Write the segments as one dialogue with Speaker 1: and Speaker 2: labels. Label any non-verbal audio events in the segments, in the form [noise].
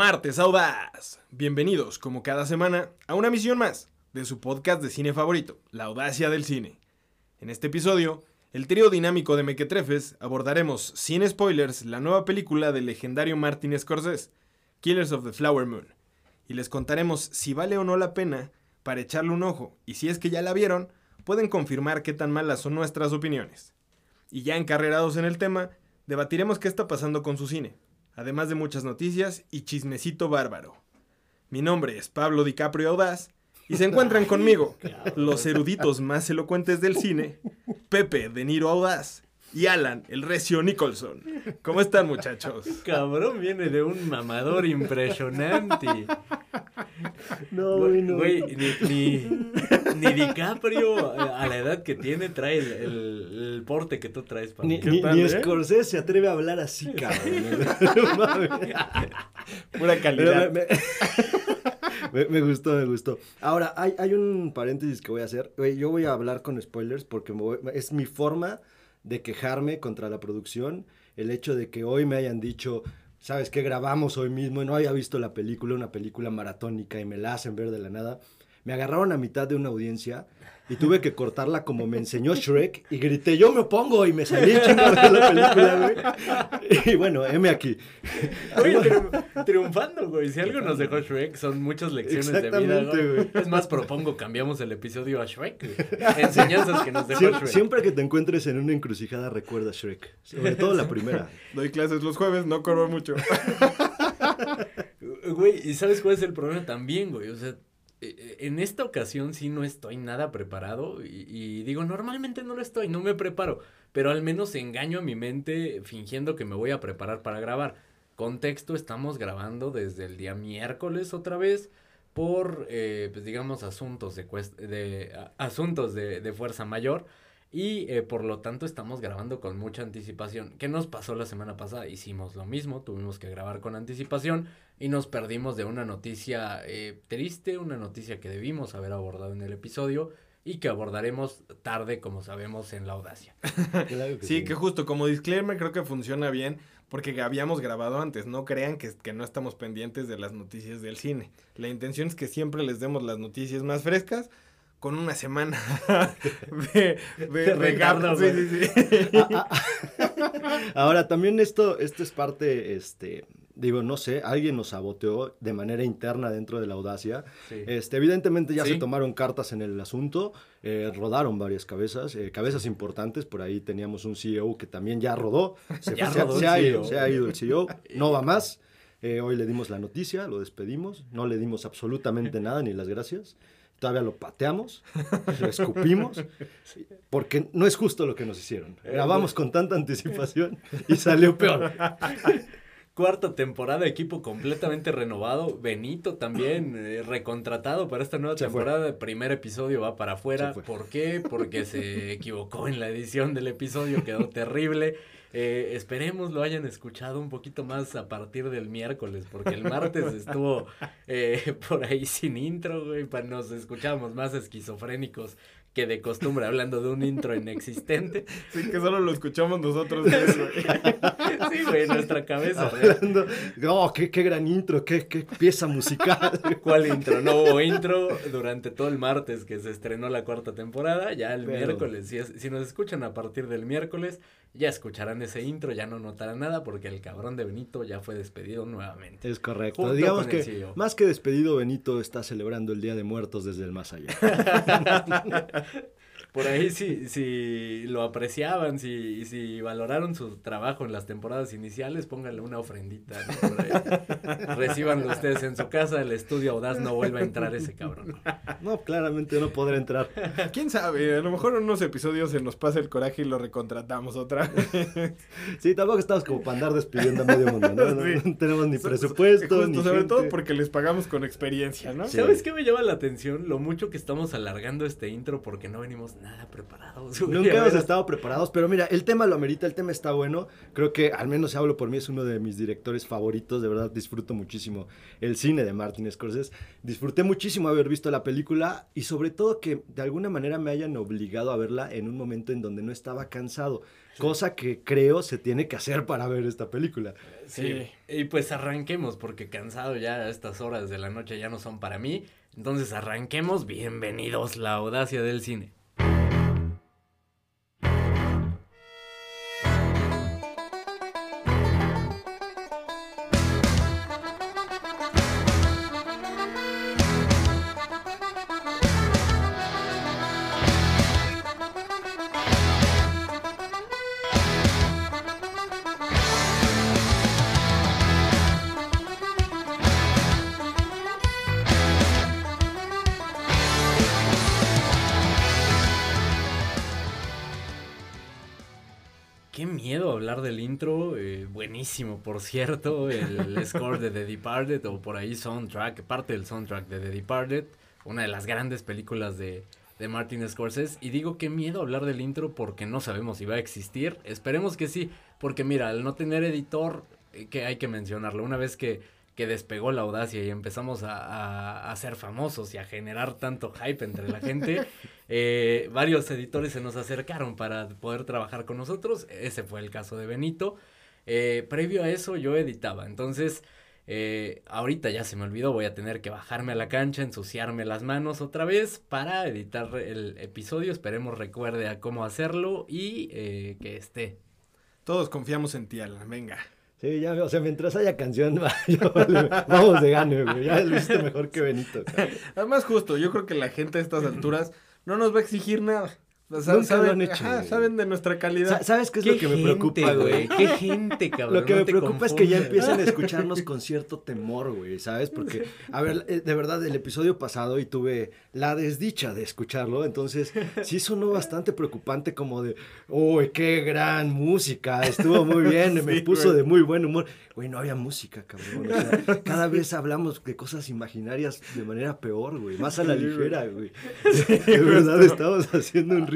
Speaker 1: Martes Audaz. Bienvenidos, como cada semana, a una misión más de su podcast de cine favorito, La Audacia del Cine. En este episodio, el trío dinámico de Mequetrefes abordaremos, sin spoilers, la nueva película del legendario Martin Scorsese, Killers of the Flower Moon, y les contaremos si vale o no la pena para echarle un ojo, y si es que ya la vieron, pueden confirmar qué tan malas son nuestras opiniones. Y ya encarrerados en el tema, debatiremos qué está pasando con su cine, además de muchas noticias y chismecito bárbaro. Mi nombre es Pablo DiCaprio Audaz y se encuentran [laughs] conmigo los eruditos más elocuentes del cine, Pepe De Niro Audaz y Alan, el recio Nicholson. ¿Cómo están, muchachos?
Speaker 2: Cabrón, viene de un mamador impresionante.
Speaker 3: No,
Speaker 2: Güey,
Speaker 3: no.
Speaker 2: güey, ni, ni, ni DiCaprio a la edad que tiene trae el, el- el porte que tú traes para
Speaker 3: Ni,
Speaker 2: mí.
Speaker 3: ni, ni
Speaker 1: eh?
Speaker 3: Scorsese se atreve a hablar así, cabrón. No [laughs] mames.
Speaker 1: Pura calidad.
Speaker 3: me, [laughs] me- me gustó, me gustó. Ahora, hay, hay un paréntesis que voy a hacer. Yo voy a hablar con spoilers porque me voy- es mi forma de quejarme contra la producción. El hecho de que hoy me hayan dicho, ¿sabes qué? Grabamos hoy mismo y no había visto la película, una película maratónica y me la hacen ver de la nada. Me agarraron a mitad de una audiencia y tuve que cortarla como me enseñó Shrek y grité, yo me opongo y me salí de la película, güey. Y bueno, heme aquí.
Speaker 2: Güey, triun- triunfando, güey. Si algo nos dejó Shrek, son muchas lecciones de vida, güey. Es más, propongo, cambiamos el episodio a Shrek, güey. Enseñanzas que nos dejó Shrek.
Speaker 3: siempre que te encuentres en una encrucijada, recuerda Shrek. Sobre todo la primera.
Speaker 1: Doy clases los jueves, no corro mucho.
Speaker 2: Güey, ¿y sabes cuál es el problema también, güey? O sea, en esta ocasión sí no estoy nada preparado y, digo, normalmente no lo estoy, no me preparo, pero al menos engaño a mi mente fingiendo que me voy a preparar para grabar. Contexto, estamos grabando desde el día miércoles otra vez por, eh, pues digamos, asuntos de, asuntos de, de fuerza mayor. Y eh, por lo tanto estamos grabando con mucha anticipación. ¿Qué nos pasó la semana pasada? Hicimos lo mismo, tuvimos que grabar con anticipación y nos perdimos de una noticia eh, triste, una noticia que debimos haber abordado en el episodio y que abordaremos tarde, como sabemos, en la audacia. [laughs]
Speaker 3: Claro que
Speaker 1: Sí, que justo como disclaimer creo que funciona bien porque habíamos grabado antes. No crean que, que no estamos pendientes de las noticias del cine. La intención es que siempre les demos las noticias más frescas con una semana [laughs] [laughs] de, de, de. Sí, sí, sí.
Speaker 3: Ah, ah. [laughs] Ahora, también esto, esto es parte, este, digo, no sé, alguien nos saboteó de manera interna dentro de la audacia. Este, evidentemente ya se tomaron cartas en el asunto, eh, rodaron varias cabezas, eh, cabezas importantes, por ahí teníamos un CEO que también ya rodó, se,
Speaker 2: Ya
Speaker 3: se-
Speaker 2: rodó
Speaker 3: se
Speaker 2: el
Speaker 3: ha
Speaker 2: CEO.
Speaker 3: ido, se ha ido el CEO, no va más. Eh, hoy le dimos la noticia, lo despedimos, no le dimos absolutamente nada, ni las gracias. Todavía lo pateamos, lo escupimos, porque no es justo lo que nos hicieron. Grabamos con tanta anticipación y salió peor.
Speaker 2: Cuarta temporada, equipo completamente renovado. Benito también eh, recontratado para esta nueva
Speaker 3: Se fue.
Speaker 2: temporada. El primer episodio va para afuera.
Speaker 3: Fue.
Speaker 2: ¿Por qué? Porque se equivocó en la edición del episodio, quedó [laughs] terrible. Eh, esperemos lo hayan escuchado un poquito más a partir del miércoles, porque el martes [laughs] estuvo eh, por ahí sin intro, güey. pa- Nos escuchábamos más esquizofrénicos que de costumbre, hablando de un intro inexistente.
Speaker 1: Sí, que solo lo escuchamos nosotros. tres, güey.
Speaker 2: Sí, güey, en nuestra cabeza.
Speaker 3: Hablando, oh, qué, qué gran intro, qué, qué pieza musical. [laughs]
Speaker 2: ¿Cuál intro? No hubo intro durante todo el martes que se estrenó la cuarta temporada. Ya el
Speaker 3: Pero-
Speaker 2: miércoles, si, es- si nos escuchan a partir del miércoles, ya escucharán ese intro, ya no notarán nada porque el cabrón de Benito ya fue despedido nuevamente.
Speaker 3: Es correcto.
Speaker 2: Junto
Speaker 3: Digamos que
Speaker 2: CEO.
Speaker 3: más que despedido, Benito está celebrando el Día de Muertos desde el más allá. [laughs]
Speaker 2: Por ahí si, si lo apreciaban, si, si valoraron su trabajo en las temporadas iniciales, pónganle una ofrendita. ¿no? Por ahí. Recíbanlo ustedes en su casa, el estudio audaz no vuelve a entrar ese cabrón.
Speaker 3: No, claramente no podrá entrar.
Speaker 1: ¿Quién sabe? A lo mejor en unos episodios se nos pasa el coraje y lo recontratamos otra vez.
Speaker 3: Sí, tampoco estamos como para andar despidiendo a medio mundo, ¿no? No,
Speaker 1: Sí.
Speaker 3: no tenemos ni presupuesto,
Speaker 1: Justo,
Speaker 3: ni
Speaker 1: sobre
Speaker 3: gente.
Speaker 1: todo porque les pagamos con experiencia, ¿no?
Speaker 3: Sí.
Speaker 2: ¿Sabes qué me llama la atención? Lo mucho que estamos alargando este intro porque no venimos nada preparados.
Speaker 3: Nunca hemos estado preparados, pero mira, el tema lo amerita, el tema está bueno. Creo que, al menos hablo por mí, es uno de mis directores favoritos. De verdad, disfruto muchísimo el cine de Martin Scorsese. Disfruté muchísimo haber visto la película y sobre todo que de alguna manera me hayan obligado a verla en un momento en donde no estaba cansado. Cosa que creo se tiene que hacer para ver esta película.
Speaker 2: Sí. Y pues arranquemos, porque cansado ya a estas horas de la noche ya no son para mí. Entonces arranquemos. Bienvenidos, la audacia del cine. Buenísimo por cierto, el [laughs] score de The Departed o por ahí soundtrack, parte del soundtrack de The Departed, una de las grandes películas de, de Martin Scorsese. Y digo qué miedo hablar del intro porque no sabemos si va a existir, esperemos que sí, porque mira, al no tener editor, eh, que hay que mencionarlo, una vez que que despegó la audacia y empezamos a, a, a, ser famosos y a generar tanto hype entre la gente, [laughs] eh, varios editores se nos acercaron para poder trabajar con nosotros. Ese fue el caso de Benito. Eh, previo a eso yo editaba, entonces eh, ahorita ya se me olvidó, voy a tener que bajarme a la cancha, ensuciarme las manos otra vez para editar el episodio. Esperemos recuerde a cómo hacerlo y eh, que esté.
Speaker 1: Todos confiamos en ti, Alan. Venga.
Speaker 3: Sí, ya, o sea, mientras haya canción, [laughs] vamos de gane, güey. Ya lo hiciste mejor que Benito.
Speaker 1: Además, justo, yo creo que la gente a estas alturas no nos va a exigir nada. O sea,
Speaker 3: Nunca
Speaker 1: saben,
Speaker 3: lo han hecho,
Speaker 1: ajá, saben de nuestra calidad.
Speaker 3: ¿Sabes qué es
Speaker 2: ¿Qué
Speaker 3: lo que me
Speaker 2: gente,
Speaker 3: preocupa, güey?
Speaker 2: Qué gente, cabrón.
Speaker 3: Lo que
Speaker 2: no
Speaker 3: me
Speaker 2: te
Speaker 3: preocupa es que ya empiezan a escucharnos [laughs] con cierto temor, güey, ¿sabes? Porque, a ver, eh, de verdad, el episodio pasado y tuve la desdicha de escucharlo, entonces sí sonó [laughs] bastante preocupante como de, uy, qué gran música, estuvo muy bien, [laughs] me
Speaker 1: Sí,
Speaker 3: puso
Speaker 1: güey.
Speaker 3: de muy buen humor. Güey, no había música, cabrón, o sea, cada vez hablamos de cosas imaginarias de manera peor, güey, más a la ligera, güey. De verdad, estamos haciendo un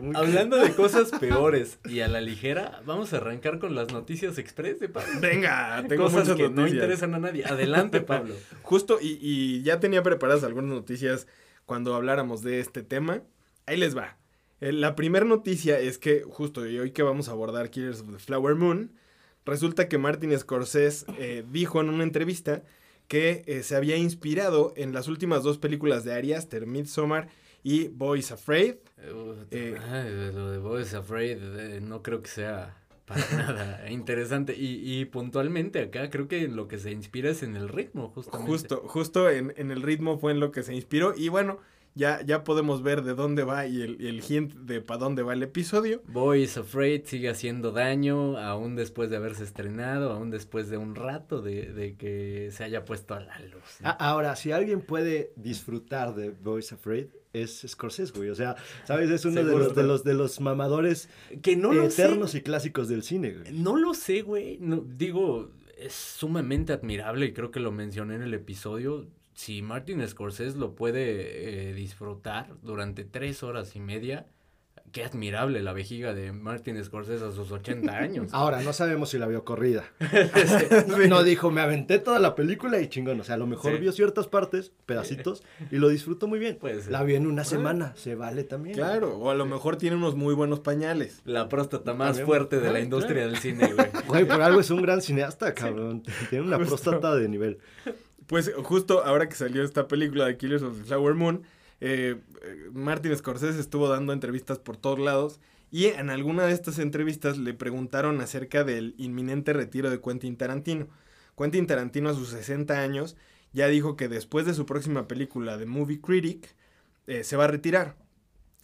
Speaker 3: Muy...
Speaker 2: Hablando de [laughs] cosas peores y a la ligera, vamos a arrancar con las noticias express de Pablo.
Speaker 1: Venga, tengo
Speaker 2: Cosas
Speaker 1: muchas
Speaker 2: que no interesan a nadie. Adelante, [laughs] Pablo.
Speaker 1: Justo, y, y ya tenía preparadas algunas noticias cuando habláramos de este tema. Ahí les va. Eh, La primera noticia es que, justo y hoy que vamos a abordar Killers of the Flower Moon, resulta que Martin Scorsese eh, dijo en una entrevista que eh, se había inspirado en las últimas dos películas de Ari Aster, Midsommar y Boys Afraid. Eh,
Speaker 2: Ay, lo de Boys Afraid eh, no creo que sea para [laughs] nada interesante. Y, y puntualmente acá creo que en lo que se inspira es en el ritmo, justamente.
Speaker 1: Justo, justo en, en el ritmo fue en lo que se inspiró. Y bueno, ya, ya podemos ver de dónde va y el, y el hint de para dónde va el episodio.
Speaker 2: Boys Afraid sigue haciendo daño, aún después de haberse estrenado, aún después de un rato de, de que se haya puesto a la luz.
Speaker 3: Ah, ahora, si alguien puede disfrutar de Boys Afraid, es Scorsese, güey. O sea, ¿sabes? Es uno de los, de los de los mamadores
Speaker 2: que no sé.
Speaker 3: eternos y clásicos del cine, güey.
Speaker 2: No lo sé, güey. No, digo, es sumamente admirable y creo que lo mencioné en el episodio. Si Martin Scorsese lo puede eh, disfrutar durante tres horas y media, qué admirable la vejiga de Martin Scorsese a sus 80 [laughs] años.
Speaker 3: Ahora, no sabemos si la vio corrida. [laughs] No dijo, me aventé toda la película y chingón. O sea, a lo mejor
Speaker 2: Sí.
Speaker 3: vio ciertas partes, pedacitos, y lo disfrutó muy bien.
Speaker 2: Puede ser.
Speaker 3: La vi en una semana, se vale también.
Speaker 1: Claro, o a lo mejor tiene unos muy buenos pañales.
Speaker 2: La próstata más
Speaker 3: También.
Speaker 2: fuerte de
Speaker 3: Ah,
Speaker 2: la industria del cine, güey.
Speaker 3: Güey, por algo es un gran cineasta, cabrón. Tiene una
Speaker 1: Justo.
Speaker 3: próstata de nivel.
Speaker 1: Pues justo ahora que salió esta película de Killers of the Flower Moon, eh, eh, Martin Scorsese estuvo dando entrevistas por todos lados y en alguna de estas entrevistas le preguntaron acerca del inminente retiro de Quentin Tarantino. Quentin Tarantino a sus 60 años ya dijo que después de su próxima película The Movie Critic eh, se va a retirar.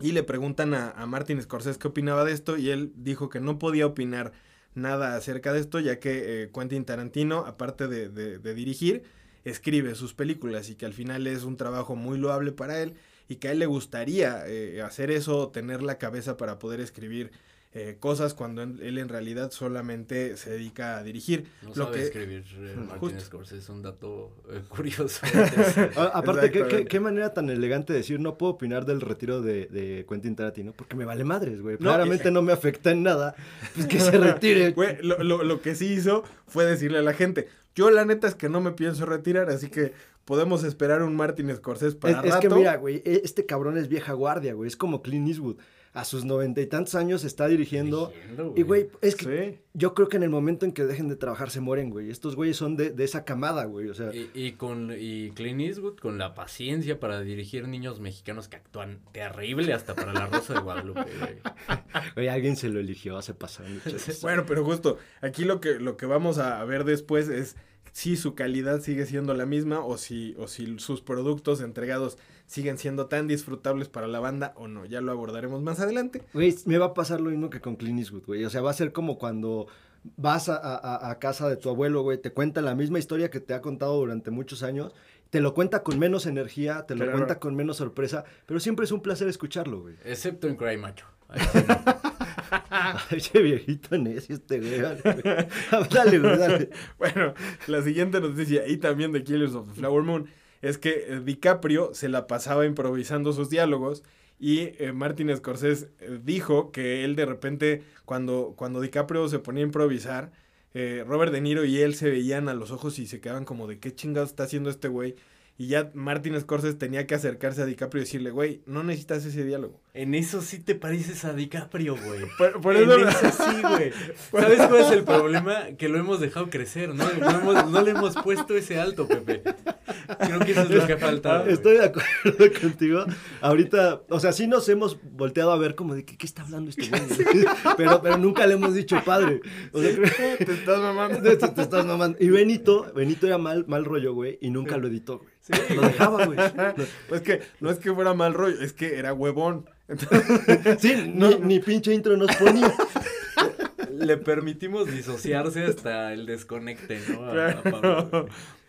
Speaker 1: Y le preguntan a, a Martin Scorsese qué opinaba de esto y él dijo que no podía opinar nada acerca de esto ya que eh, Quentin Tarantino, aparte de, de- de dirigir, escribe sus películas y que al final es un trabajo muy loable para él y que a él le gustaría eh, hacer eso, tener la cabeza para poder escribir eh, cosas cuando en- él en realidad solamente se dedica a dirigir.
Speaker 2: No
Speaker 1: Lo
Speaker 2: sabe
Speaker 1: que-
Speaker 2: escribir eh, Martin. Scorsese, es un dato eh, [laughs] curioso.
Speaker 3: A- [laughs] aparte, ¿qué, qué, manera tan elegante de decir, no puedo opinar del retiro de, de Quentin Tarantino, porque me vale madres, güey.
Speaker 1: No,
Speaker 3: Claramente no me afecta en nada, pues que se retire. [laughs]
Speaker 1: Güey, lo, lo- lo que sí hizo fue decirle a la gente, yo la neta es que no me pienso retirar, así que podemos esperar un Martin Scorsese
Speaker 3: Es,
Speaker 1: para
Speaker 3: es que
Speaker 1: rato".
Speaker 3: mira, güey, e- este cabrón es vieja guardia, güey. Es como Clint Eastwood. A sus noventa y tantos años está dirigiendo.
Speaker 2: Dirigiendo,
Speaker 3: Y, güey, es que
Speaker 1: Sí.
Speaker 3: yo creo que en el momento en que dejen de trabajar se mueren, güey. Estos güeyes son de, de esa camada, güey. O sea,
Speaker 2: Y, y con y Clint Eastwood con la paciencia para dirigir niños mexicanos que actúan terrible hasta para la Rosa de Guadalupe. güey. [laughs]
Speaker 3: güey, alguien se lo eligió, de chavos. [laughs]
Speaker 1: Bueno, pero justo, aquí lo que, lo que vamos a ver después es si su calidad sigue siendo la misma o si, o si sus productos entregados siguen siendo tan disfrutables para la banda o no. Ya lo abordaremos más adelante.
Speaker 3: Güey, me va a pasar lo mismo que con Clint Eastwood, güey. O sea, va a ser como cuando vas a, a- a casa de tu abuelo, güey, te cuenta la misma historia que te ha contado durante muchos años. Te lo cuenta con menos energía, te lo
Speaker 1: Claro.
Speaker 3: cuenta con menos sorpresa, pero siempre es un placer escucharlo, güey.
Speaker 2: Excepto en Cry Macho. [laughs] [laughs]
Speaker 3: Ese viejito necio este, güey. [laughs] Dale, güey. Dale, güey, [laughs] dale.
Speaker 1: Bueno, la siguiente noticia, y también de Killers of the Flower Moon, es que eh, DiCaprio se la pasaba improvisando sus diálogos y eh, Martin Scorsese eh, dijo que él de repente, cuando, cuando DiCaprio se ponía a improvisar, eh, Robert De Niro y él se veían a los ojos y se quedaban como de qué chingados está haciendo este güey. Y ya Martin Scorsese tenía que acercarse a DiCaprio y decirle, güey, no necesitas ese diálogo.
Speaker 2: En eso sí te pareces a DiCaprio, güey. [laughs]
Speaker 1: Por, por
Speaker 2: en
Speaker 1: eso...
Speaker 2: eso sí, güey. [laughs] ¿Sabes cuál es el problema? Que lo hemos dejado crecer, ¿no? No, hemos- no le hemos puesto ese alto, Pepe. Creo que eso es lo que ha faltado.
Speaker 3: Estoy de acuerdo [laughs] contigo. Ahorita, o sea, sí nos hemos volteado a ver como de que, ¿qué está hablando este güey? pero, pero nunca le hemos dicho padre. O sea,
Speaker 1: Te estás mamando.
Speaker 3: te, te estás mamando. Y Benito, Benito era mal, mal rollo, güey, y nunca lo editó, güey.
Speaker 2: Sí,
Speaker 3: Lo dejaba, güey.
Speaker 1: Pues que no es que fuera mal rollo, es que era huevón. Entonces,
Speaker 3: Sí, ni, ni pinche intro nos ponía.
Speaker 2: Le permitimos disociarse hasta el desconecte, ¿no? A- a Pablo, güey.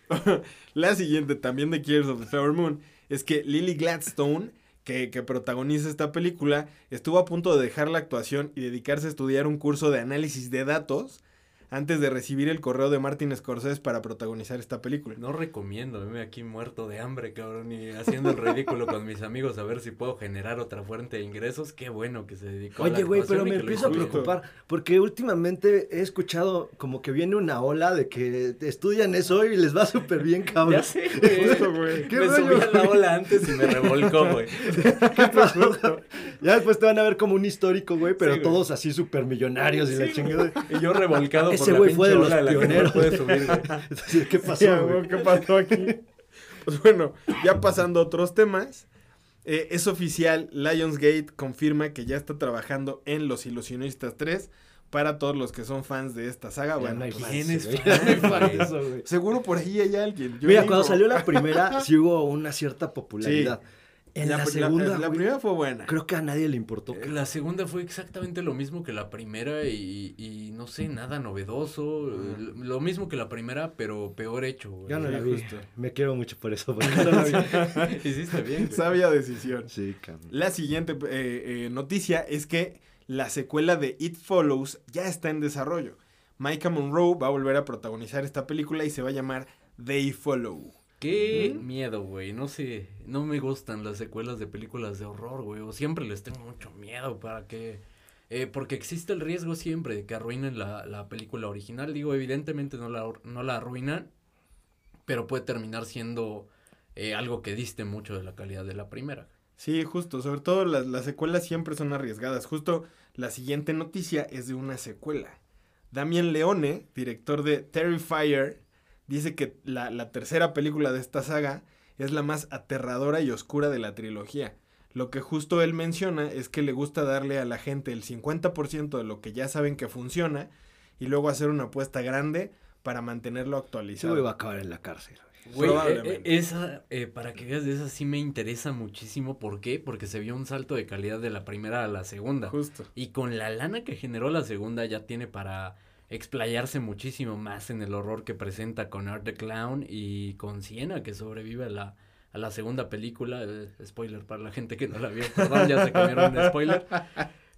Speaker 2: [laughs]
Speaker 1: La siguiente, también de Killers of the Flower Moon, es que Lily Gladstone, que, que protagoniza esta película, estuvo a punto de dejar la actuación y dedicarse a estudiar un curso de análisis de datos antes de recibir el correo de Martin Scorsese para protagonizar esta película.
Speaker 2: No recomiendo, verme aquí muerto de hambre, cabrón, y haciendo el ridículo con mis amigos a ver si puedo generar otra fuente de ingresos. Qué bueno que se dedicó a la
Speaker 3: Oye, güey, pero me empiezo a preocupar porque últimamente he escuchado como que viene una ola de que estudian eso y les va súper bien, [laughs] cabrón.
Speaker 2: Ya sé, [laughs] güey.
Speaker 1: Justo, güey.
Speaker 3: ¿Qué
Speaker 2: me
Speaker 3: rollo,
Speaker 2: subí a la ola antes y me revolcó, güey. [laughs]
Speaker 3: ¿Qué pasó? ya después te van a ver como un histórico, güey, pero
Speaker 2: Sí, güey.
Speaker 3: todos así súper millonarios y la chingada.
Speaker 2: Y yo revolcado
Speaker 3: Ese güey fue de los pioneros.
Speaker 2: subir.
Speaker 3: Entonces, ¿Qué
Speaker 1: Sí,
Speaker 3: pasó,
Speaker 1: güey,
Speaker 3: güey?
Speaker 1: ¿Qué pasó aquí? [laughs] Pues bueno, ya pasando a otros temas. eh, es oficial, Lionsgate confirma que ya está trabajando en Los Ilusionistas 3 para todos los que son fans de esta saga.
Speaker 3: Ya
Speaker 1: bueno,
Speaker 3: no fans,
Speaker 2: ¿quién es fan,
Speaker 3: de eso, güey. [laughs]
Speaker 1: seguro por ahí hay alguien. yo
Speaker 3: Mira,
Speaker 1: digo.
Speaker 3: cuando salió la primera, [laughs] sí hubo una cierta popularidad. En la,
Speaker 1: la,
Speaker 3: segunda,
Speaker 1: la
Speaker 3: güey,
Speaker 1: primera fue buena.
Speaker 3: creo que a nadie le importó.
Speaker 2: Eh, La segunda fue exactamente lo mismo que la primera y, y no sé, nada novedoso. eh, Lo mismo que la primera, pero peor hecho. güey.
Speaker 3: Ya no la vi.
Speaker 1: justo.
Speaker 3: Me quiero mucho por eso, [laughs] porque no la vi. [laughs]
Speaker 2: Hiciste bien. güey.
Speaker 1: Sabia decisión.
Speaker 3: Sí, cabrón.
Speaker 1: La siguiente eh, eh, noticia es que la secuela de It Follows ya está en desarrollo. Micah Monroe va a volver a protagonizar esta película y se va a llamar They Follow.
Speaker 2: Qué miedo, güey. No sé, no me gustan las secuelas de películas de horror, güey. O siempre les tengo mucho miedo para que... eh, porque existe el riesgo siempre de que arruinen la, la película original. Digo, evidentemente no la, no la arruinan, pero puede terminar siendo eh, algo que diste mucho de la calidad de la primera.
Speaker 1: Sí, justo, sobre todo las, las secuelas siempre son arriesgadas. Justo la siguiente noticia es de una secuela. Damien Leone, director de Terrifier, dice que la, la tercera película de esta saga es la más aterradora y oscura de la trilogía. Lo que justo él menciona es que le gusta darle a la gente el 50% de lo que ya saben que funciona y luego hacer una apuesta grande para mantenerlo actualizado.
Speaker 3: güey va a acabar en la cárcel. güey.
Speaker 2: Eh,
Speaker 1: Probablemente.
Speaker 2: eh, esa, eh, para que veas de esa sí me interesa muchísimo. ¿Por qué? Porque se vio un salto de calidad de la primera a la segunda.
Speaker 1: Justo.
Speaker 2: Y con la lana que generó la segunda ya tiene para explayarse muchísimo más en el horror que presenta con Art the Clown y con Siena que sobrevive a la, a la segunda película. Eh, spoiler para la gente que no la vio, perdón, ya se comieron un spoiler.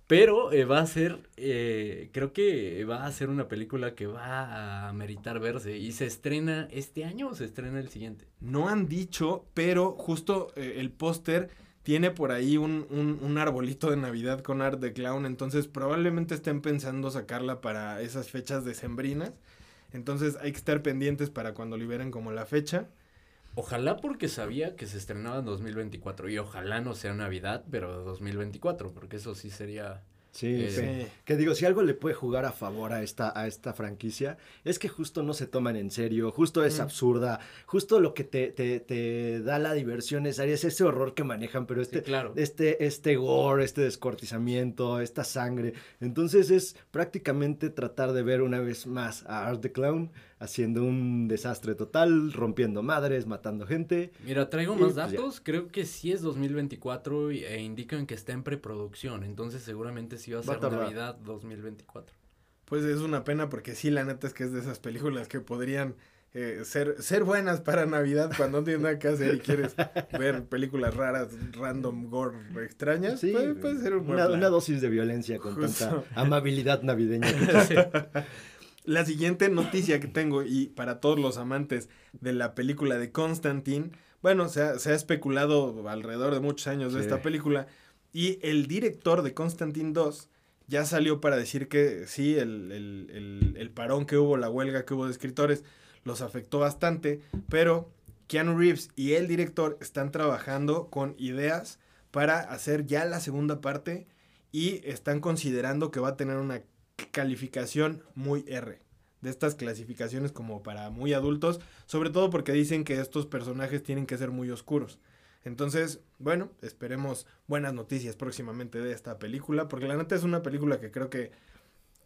Speaker 2: Pero eh, va a ser, eh, creo que va a ser una película que va a meritar verse. ¿Y se estrena este año o se estrena el siguiente?
Speaker 1: No han dicho, pero justo el póster tiene por ahí un, un, un, arbolito de Navidad con art de clown, entonces probablemente estén pensando sacarla para esas fechas decembrinas. Entonces hay que estar pendientes para cuando liberen como la fecha.
Speaker 2: Ojalá porque sabía que se estrenaba en 2024 y ojalá no sea Navidad, pero 2024, porque eso sí sería
Speaker 3: Sí, eh, sí. Que digo, si algo le puede jugar a favor a esta, a esta franquicia, es que justo no se toman en serio, justo es mm. absurda, justo lo que te, te, te, da la diversión es, es ese horror que manejan, pero este,
Speaker 2: claro.
Speaker 3: este, este gore, este descortizamiento, esta sangre. Entonces es prácticamente tratar de ver una vez más a Art the Clown haciendo un desastre total, rompiendo madres, matando gente.
Speaker 2: Mira, traigo más pues, datos, creo que sí es 2024 e indican que está en preproducción, entonces seguramente sí va a ser Navidad 2024.
Speaker 1: Pues es una pena porque sí, la neta es que es de esas películas que podrían eh, ser, ser buenas para Navidad cuando no tienes nada que hacer y quieres [laughs] ver películas raras, random, gore, extrañas. Sí, puede, ser un
Speaker 3: una, una, dosis de violencia con tanta amabilidad navideña. [laughs]
Speaker 1: La siguiente noticia que tengo, y para todos los amantes de la película de Constantine, bueno, se ha, se ha especulado alrededor de muchos años de esta película, y el director de Constantine 2 ya salió para decir que sí, el, el, el, parón que hubo, la huelga que hubo de escritores, los afectó bastante, pero Keanu Reeves y el director están trabajando con ideas para hacer ya la segunda parte y están considerando que va a tener una calificación muy R. De estas clasificaciones como para muy adultos, sobre todo porque dicen que estos personajes tienen que ser muy oscuros. Entonces, bueno, esperemos buenas noticias próximamente de esta película, porque la neta es una película que creo que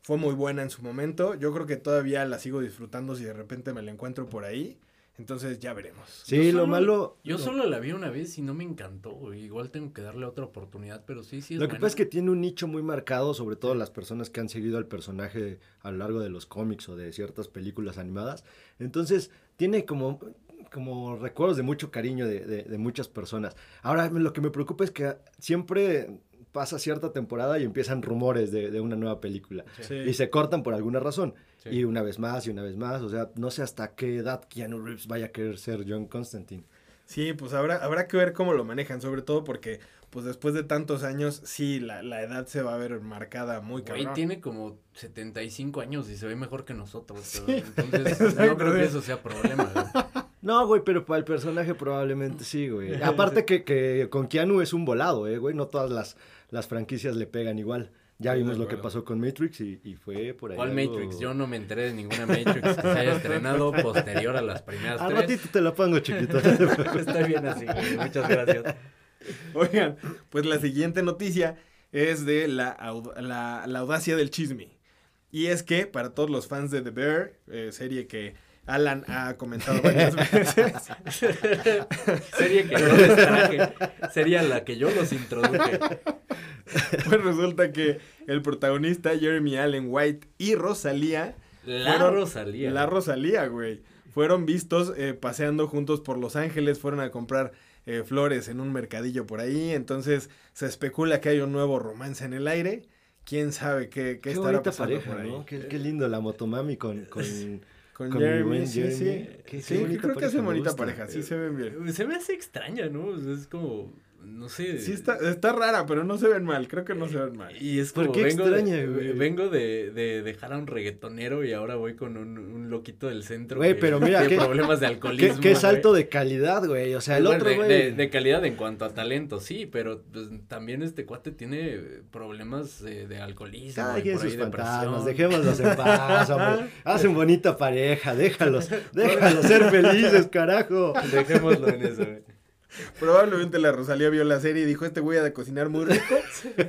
Speaker 1: fue muy buena en su momento. Yo creo que todavía la sigo disfrutando si de repente me la encuentro por ahí. Entonces ya veremos.
Speaker 3: Sí, lo malo.
Speaker 2: Yo solo la vi una vez y no me encantó. Igual tengo que darle otra oportunidad, pero sí, sí. Es
Speaker 3: lo que pasa es que tiene un nicho muy marcado, sobre todo las personas que han seguido al personaje a lo largo de los cómics o de ciertas películas animadas. Entonces, tiene como, como recuerdos de mucho cariño de, de muchas personas. Ahora, lo que me preocupa es que siempre pasa cierta temporada y empiezan rumores de, de una nueva película. Y se cortan por alguna razón. Y una vez más y una vez más. O sea, no sé hasta qué edad Keanu Reeves vaya a querer ser John Constantine.
Speaker 1: Sí, pues habrá, habrá que ver cómo lo manejan, sobre todo porque, pues después de tantos años, sí, la, la edad se va a ver marcada muy cabrón.
Speaker 2: Güey, tiene como 75 años y se ve mejor que nosotros. entonces, [laughs] no creo que eso sea problema. [laughs]
Speaker 3: No, güey, pero para el personaje probablemente sí, güey. [laughs] Aparte que, que con Keanu es un volado, eh, güey. No todas las, las franquicias le pegan igual. Ya vimos lo que pasó con Matrix y, fue por ahí.
Speaker 2: ¿Cuál Matrix? Yo no me enteré de ninguna Matrix que se haya [laughs] estrenado posterior a las primeras
Speaker 3: Al ratito te lo pongo, chiquito. [laughs] [laughs]
Speaker 2: Está bien así, muchas gracias.
Speaker 1: Oigan, pues la siguiente noticia es de la, la, la, audacia del chisme. Y es que para todos los fans de The Bear, eh, serie que Alan ha comentado [laughs] varias veces.
Speaker 2: serie que yo les traje, sería la que yo los introduje.
Speaker 1: Pues resulta que el protagonista Jeremy Allen White y Rosalía.
Speaker 2: La Rosalía.
Speaker 1: La Rosalía, güey. Fueron vistos eh, paseando juntos por Los Ángeles, fueron a comprar eh, flores en un mercadillo por ahí. Entonces se especula que hay un nuevo romance en el aire. Quién sabe qué, qué, qué estará pasando
Speaker 3: pareja, ¿no? Qué, qué, lindo la motomami con, con, [laughs]
Speaker 1: con, Jeremy, sí, sí. sí, creo que hace bonita pareja, sí se ven bien.
Speaker 2: Se me hace extraña, ¿no? Es como no sé.
Speaker 1: Sí, está, está rara, pero no se ven mal. Creo que no se ven mal.
Speaker 2: Y es como, vengo, de, vengo de, de, dejar a un reggaetonero y ahora voy con un, un loquito del centro.
Speaker 3: Güey, pero mira. [laughs]
Speaker 2: Tiene problemas de alcoholismo.
Speaker 3: Qué, salto de calidad, güey. O sea, el otro,
Speaker 2: güey. De, calidad en cuanto a talento, sí, pero pues, también este cuate tiene problemas de alcoholismo.
Speaker 3: Ay, por sus fantasmas, dejémoslos en paz, hombre. [laughs] Hacen bonita pareja, déjalos, déjalos ser felices, carajo.
Speaker 2: Dejémoslo en eso, güey.
Speaker 1: Probablemente la Rosalía vio la serie y dijo, este güey a de cocinar muy rico,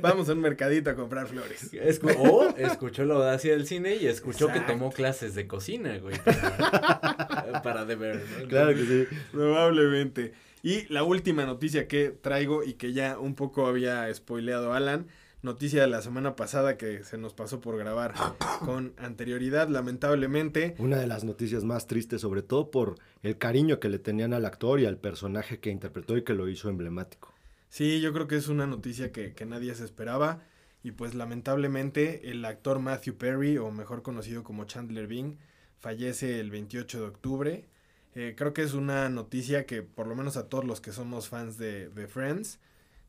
Speaker 1: vamos a un mercadito a comprar flores.
Speaker 2: o escuchó la audacia del cine y escuchó que tomó clases de cocina, güey, para, para de ver.
Speaker 3: Claro que sí.
Speaker 1: Probablemente. Y la última noticia que traigo y que ya un poco había spoileado Alan, noticia de la semana pasada que se nos pasó por grabar [laughs] con anterioridad, lamentablemente.
Speaker 3: Una de las noticias más tristes, sobre todo por el cariño que le tenían al actor y al personaje que interpretó y que lo hizo emblemático.
Speaker 1: Sí, yo creo que es una noticia que, nadie se esperaba. Y pues lamentablemente el actor Matthew Perry, o mejor conocido como Chandler Bing, fallece el 28 de octubre. Eh, creo que es una noticia que por lo menos a todos los que somos fans de, de Friends,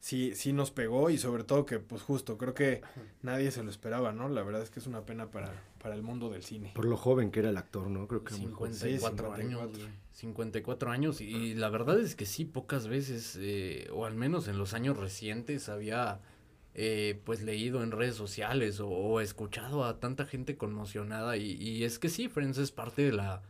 Speaker 1: sí, sí nos pegó y sobre todo que pues justo, creo que nadie se lo esperaba, ¿no? La verdad es que es una pena para, para el mundo del cine.
Speaker 3: Por lo joven que era el actor, ¿no? Creo que muy joven.
Speaker 2: 54
Speaker 1: Sí,
Speaker 2: años.
Speaker 1: 54.
Speaker 2: güey. 54 años. Y la verdad es que sí, pocas veces, eh, o al menos en los años recientes, había eh, pues leído en redes sociales o, o escuchado a tanta gente conmocionada. Y, y es que sí, Friends es parte de la.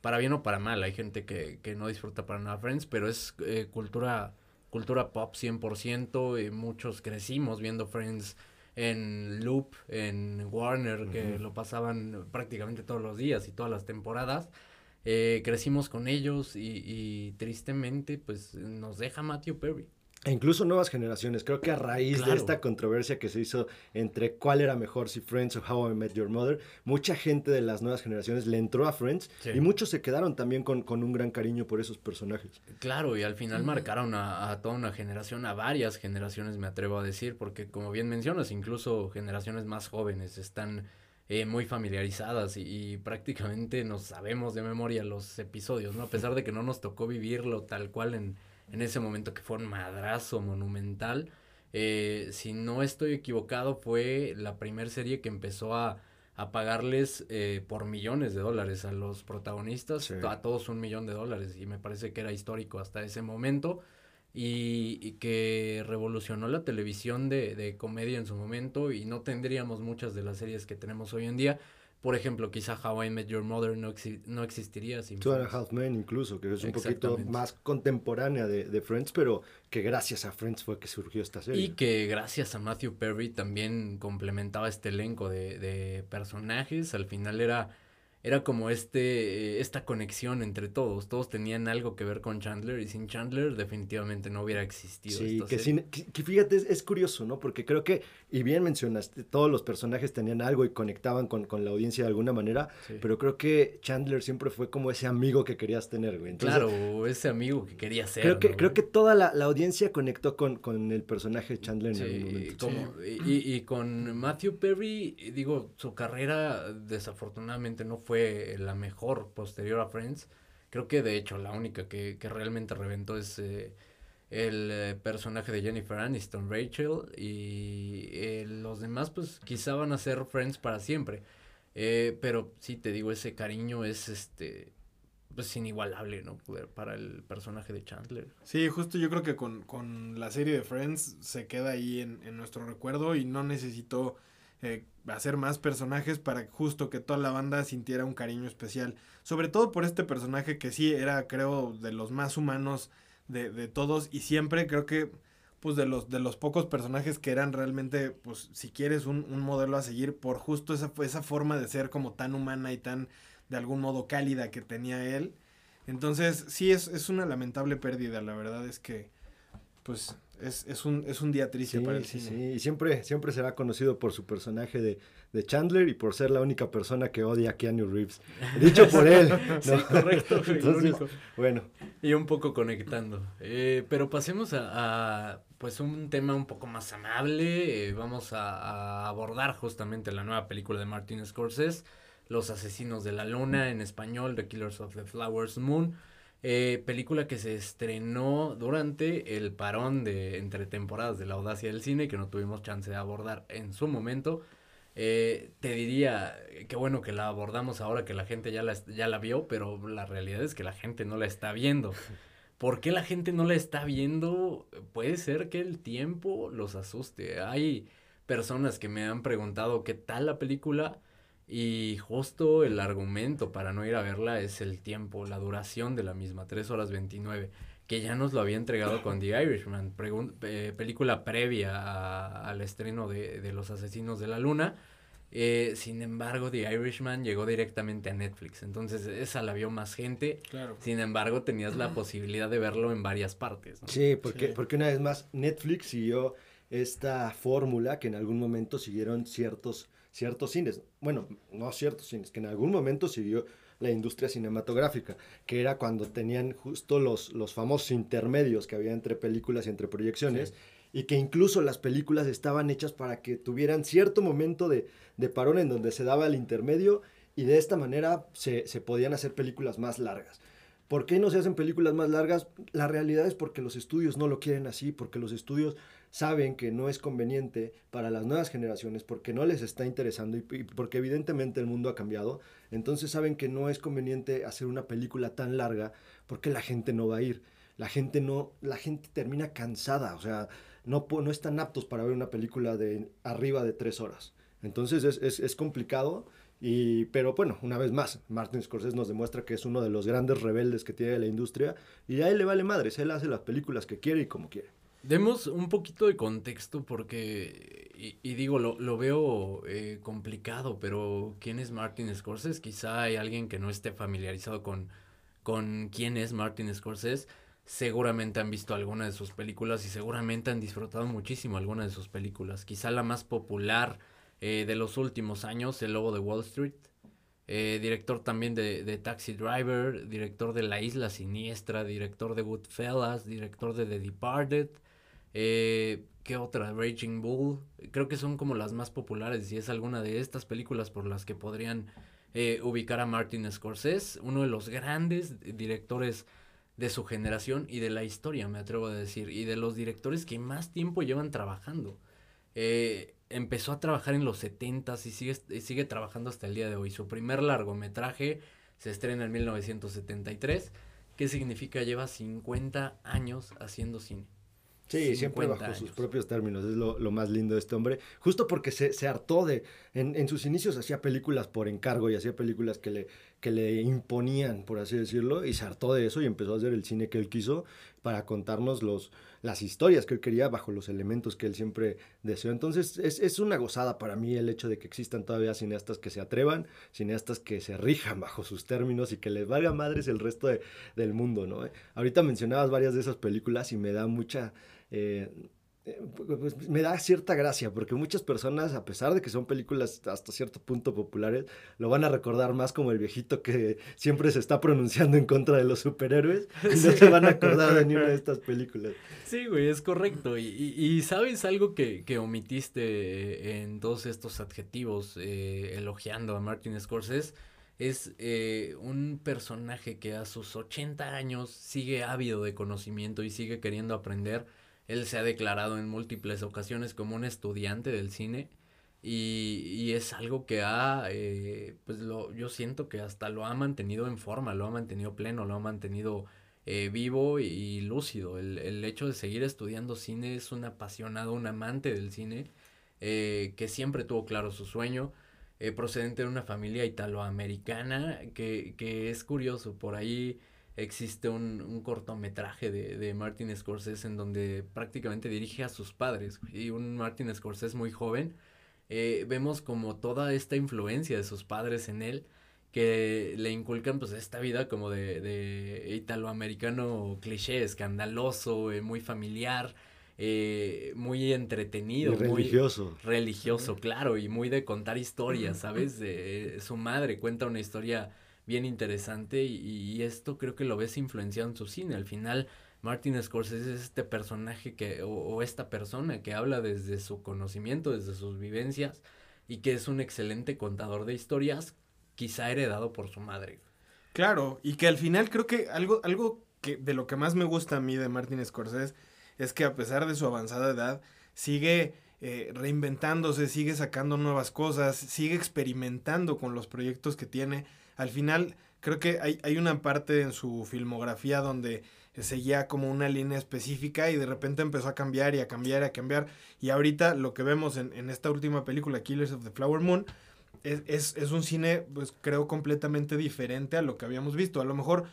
Speaker 2: Para bien o para mal, hay gente que, que no disfruta para nada Friends, pero es eh, cultura, cultura pop 100%. Y muchos crecimos viendo Friends en Loop, en Warner, que lo pasaban prácticamente todos los días y todas las temporadas. Eh, crecimos con ellos y, y tristemente pues nos deja Matthew Perry.
Speaker 3: E incluso nuevas generaciones. Creo que a raíz
Speaker 2: Claro.
Speaker 3: de esta controversia que se hizo entre cuál era mejor, si Friends o How I Met Your Mother, mucha gente de las nuevas generaciones le entró a Friends
Speaker 2: Sí.
Speaker 3: y muchos se quedaron también con, con un gran cariño por esos personajes.
Speaker 2: Claro, y al final marcaron a, a toda una generación, a varias generaciones me atrevo a decir, porque como bien mencionas, incluso generaciones más jóvenes están eh, muy familiarizadas y, y prácticamente nos sabemos de memoria los episodios, ¿no? A pesar de que no nos tocó vivirlo tal cual en, en ese momento que fue un madrazo monumental. eh, si no estoy equivocado, fue la primera serie que empezó a, a pagarles eh, por millones de dólares a los protagonistas,
Speaker 3: Sí.
Speaker 2: a todos un millón de dólares, y me parece que era histórico hasta ese momento, y, y que revolucionó la televisión de, de comedia en su momento, y no tendríamos muchas de las series que tenemos hoy en día. Por ejemplo, quizá How I Met Your Mother no, exi- no existiría sin
Speaker 3: Two and a. Half Men incluso, que es un poquito más contemporánea de, de Friends, pero que gracias a Friends fue que surgió esta serie.
Speaker 2: Y que gracias a Matthew Perry también complementaba este elenco de, de personajes. Al final era, era como este, eh, esta conexión entre todos. Todos tenían algo que ver con Chandler y sin Chandler definitivamente no hubiera existido.
Speaker 3: Sí,
Speaker 2: esta
Speaker 3: que, sin- que- que fíjate, es, es curioso, ¿no? Porque creo que, y bien mencionaste, todos los personajes tenían algo y conectaban con, con la audiencia de alguna manera,
Speaker 2: Sí.
Speaker 3: pero creo que Chandler siempre fue como ese amigo que querías tener, güey. Entonces,
Speaker 2: claro, ese amigo que quería ser.
Speaker 3: Creo que,
Speaker 2: ¿no,
Speaker 3: creo que toda la, la audiencia conectó con, con el personaje de Chandler en algún
Speaker 2: Sí,
Speaker 3: momento.
Speaker 2: como- y, y con Matthew Perry, digo, su carrera desafortunadamente no fue la mejor posterior a Friends. Creo que de hecho la única que, que realmente reventó es eh, el eh, personaje de Jennifer Aniston, Rachel, y eh, los demás pues quizá van a ser Friends para siempre. Pero sí, te digo, ese cariño es este pues inigualable, ¿no? Para el personaje de Chandler.
Speaker 1: Sí, justo yo creo que con, con la serie de Friends se queda ahí en, en nuestro recuerdo y no necesitó eh, hacer más personajes para justo que toda la banda sintiera un cariño especial. Sobre todo por este personaje que sí era, creo, de los más humanos de, de todos y siempre creo que pues de los de los pocos personajes que eran realmente pues si quieres un, un modelo a seguir por justo esa esa forma de ser como tan humana y tan de algún modo cálida que tenía él entonces sí es, es una lamentable pérdida la verdad es que pues es, es un es un día triste
Speaker 3: Sí,
Speaker 1: para el
Speaker 3: sí,
Speaker 1: cine
Speaker 3: sí. Y siempre, siempre será conocido por su personaje de, de Chandler y por ser la única persona que odia a Keanu Reeves. Dicho por [laughs] él. ¿no?
Speaker 2: Sí, correcto, [laughs]
Speaker 3: Entonces,
Speaker 2: único.
Speaker 3: bueno,
Speaker 2: Y un poco conectando. Eh, pero pasemos a, a, pues un tema un poco más amable. Eh, vamos a, a abordar justamente la nueva película de Martin Scorsese, Los Asesinos de la Luna, en español, The Killers of the Flowers Moon. Eh, película que se estrenó durante el parón de entre temporadas de la audacia del cine, que no tuvimos chance de abordar en su momento. Eh, te diría que bueno que la abordamos ahora que la gente ya la, ya la vio, pero la realidad es que la gente no la está viendo. [laughs] ¿Por qué la gente no la está viendo? Puede ser que el tiempo los asuste. Hay personas que me han preguntado qué tal la película y justo el argumento para no ir a verla es el tiempo, la duración de la misma, 3 horas 29, que ya nos lo había entregado con The Irishman, eh, película previa a- al estreno de, de Los Asesinos de la Luna. Eh, sin embargo, The Irishman llegó directamente a Netflix, entonces esa la vio más gente.
Speaker 1: claro
Speaker 2: Sin embargo, tenías la posibilidad de verlo en varias partes. ¿no?
Speaker 3: sí, porque,
Speaker 1: Sí.
Speaker 3: porque una vez más Netflix siguió esta fórmula que en algún momento siguieron ciertos, ciertos cines. Bueno, no ciertos cines, que en algún momento siguió la industria cinematográfica, que era cuando tenían justo los, los famosos intermedios que había entre películas y entre proyecciones. y que incluso las películas estaban hechas para que tuvieran cierto momento de, de parón en donde se daba el intermedio y de esta manera se, se podían hacer películas más largas. ¿Por qué no se hacen películas más largas? La realidad es porque los estudios no lo quieren así, porque los estudios saben que no es conveniente para las nuevas generaciones, porque no les está interesando y, porque evidentemente el mundo ha cambiado. Entonces saben que no es conveniente hacer una película tan larga porque la gente no va a ir. La gente no, la gente termina cansada, o sea, no, no están aptos para ver una película de arriba de tres horas. Entonces es, es, es complicado y, pero bueno, una vez más, Martin Scorsese nos demuestra que es uno de los grandes rebeldes que tiene la industria y a él le vale madres, él hace las películas que quiere y como quiere.
Speaker 2: Demos un poquito de contexto porque, y, digo, lo, lo veo eh, complicado, pero ¿quién es Martin Scorsese? Quizá hay alguien que no esté familiarizado con, con quién es Martin Scorsese. Seguramente han visto alguna de sus películas y seguramente han disfrutado muchísimo alguna de sus películas. Quizá la más popular eh, de los últimos años, El Lobo de Wall Street. Eh, director también de, de, Taxi Driver, director de La Isla Siniestra, director de Goodfellas, director de The Departed. Eh, ¿Qué otra? Raging Bull. Creo que son como las más populares y es alguna de estas películas por las que podrían eh, ubicar a Martin Scorsese, uno de los grandes directores de su generación y de la historia, me atrevo a decir, y de los directores que más tiempo llevan trabajando. Eh, empezó a trabajar en los 70 y sigue, trabajando hasta el día de hoy. Su primer largometraje se estrena en 1973. ¿Qué significa? Lleva 50 años haciendo cine.
Speaker 3: Sí, siempre bajo sus propios términos, es lo, lo, más lindo de este hombre, justo porque se, se hartó de, en, en, sus inicios hacía películas por encargo y hacía películas que le, que le imponían, por así decirlo, y se hartó de eso y empezó a hacer el cine que él quiso para contarnos los, las historias que él quería bajo los elementos que él siempre deseó. Entonces es, es una gozada para mí el hecho de que existan todavía cineastas que se atrevan, cineastas que se rijan bajo sus términos y que les valga madres el resto de, del mundo, ¿no? Ahorita mencionabas varias de esas películas y me da mucha eh, eh, pues me da cierta gracia, porque muchas personas, a pesar de que son películas hasta cierto punto populares, lo van a recordar más como el viejito que siempre se está pronunciando en contra de los superhéroes y no se van a acordar de ninguna de estas películas.
Speaker 2: Sí, güey, es correcto. Y, y, sabes algo que, que, omitiste en todos estos adjetivos eh, elogiando a Martin Scorsese es eh, un personaje que a sus 80 años sigue ávido de conocimiento y sigue queriendo aprender él se ha declarado en múltiples ocasiones como un estudiante del cine y, y es algo que ha, eh, pues lo, yo siento que hasta lo ha mantenido en forma, lo ha mantenido pleno, lo ha mantenido eh, vivo y, lúcido. El, el, hecho de seguir estudiando cine es un apasionado, un amante del cine eh, que siempre tuvo claro su sueño. procedente de una familia italoamericana que, que es curioso, por ahí existe un, un cortometraje de, de, Martin Scorsese en donde prácticamente dirige a sus padres y un Martin Scorsese muy joven. Eh, vemos como toda esta influencia de sus padres en él que le inculcan pues esta vida como de, de italoamericano cliché, escandaloso, eh, muy familiar, eh, muy entretenido.
Speaker 3: Y religioso.
Speaker 2: Muy religioso, claro, y muy de contar historias, ¿sabes? Su madre cuenta una historia bien interesante y, y, esto creo que lo ves influenciado en su cine. Al final, Martin Scorsese es este personaje que, o, o, esta persona que habla desde su conocimiento, desde sus vivencias y que es un excelente contador de historias, quizá heredado por su madre.
Speaker 1: Claro, y que al final creo que algo, algo que de lo que más me gusta a mí de Martin Scorsese es que a pesar de su avanzada edad, sigue eh, reinventándose, sigue sacando nuevas cosas, sigue experimentando con los proyectos que tiene al final creo que hay, hay una parte en su filmografía donde seguía como una línea específica y de repente empezó a cambiar y a cambiar y a cambiar. Y ahorita lo que vemos en, en esta última película, Killers of the Flower Moon, es, es, es, un cine, pues creo, completamente diferente a lo que habíamos visto. A lo mejor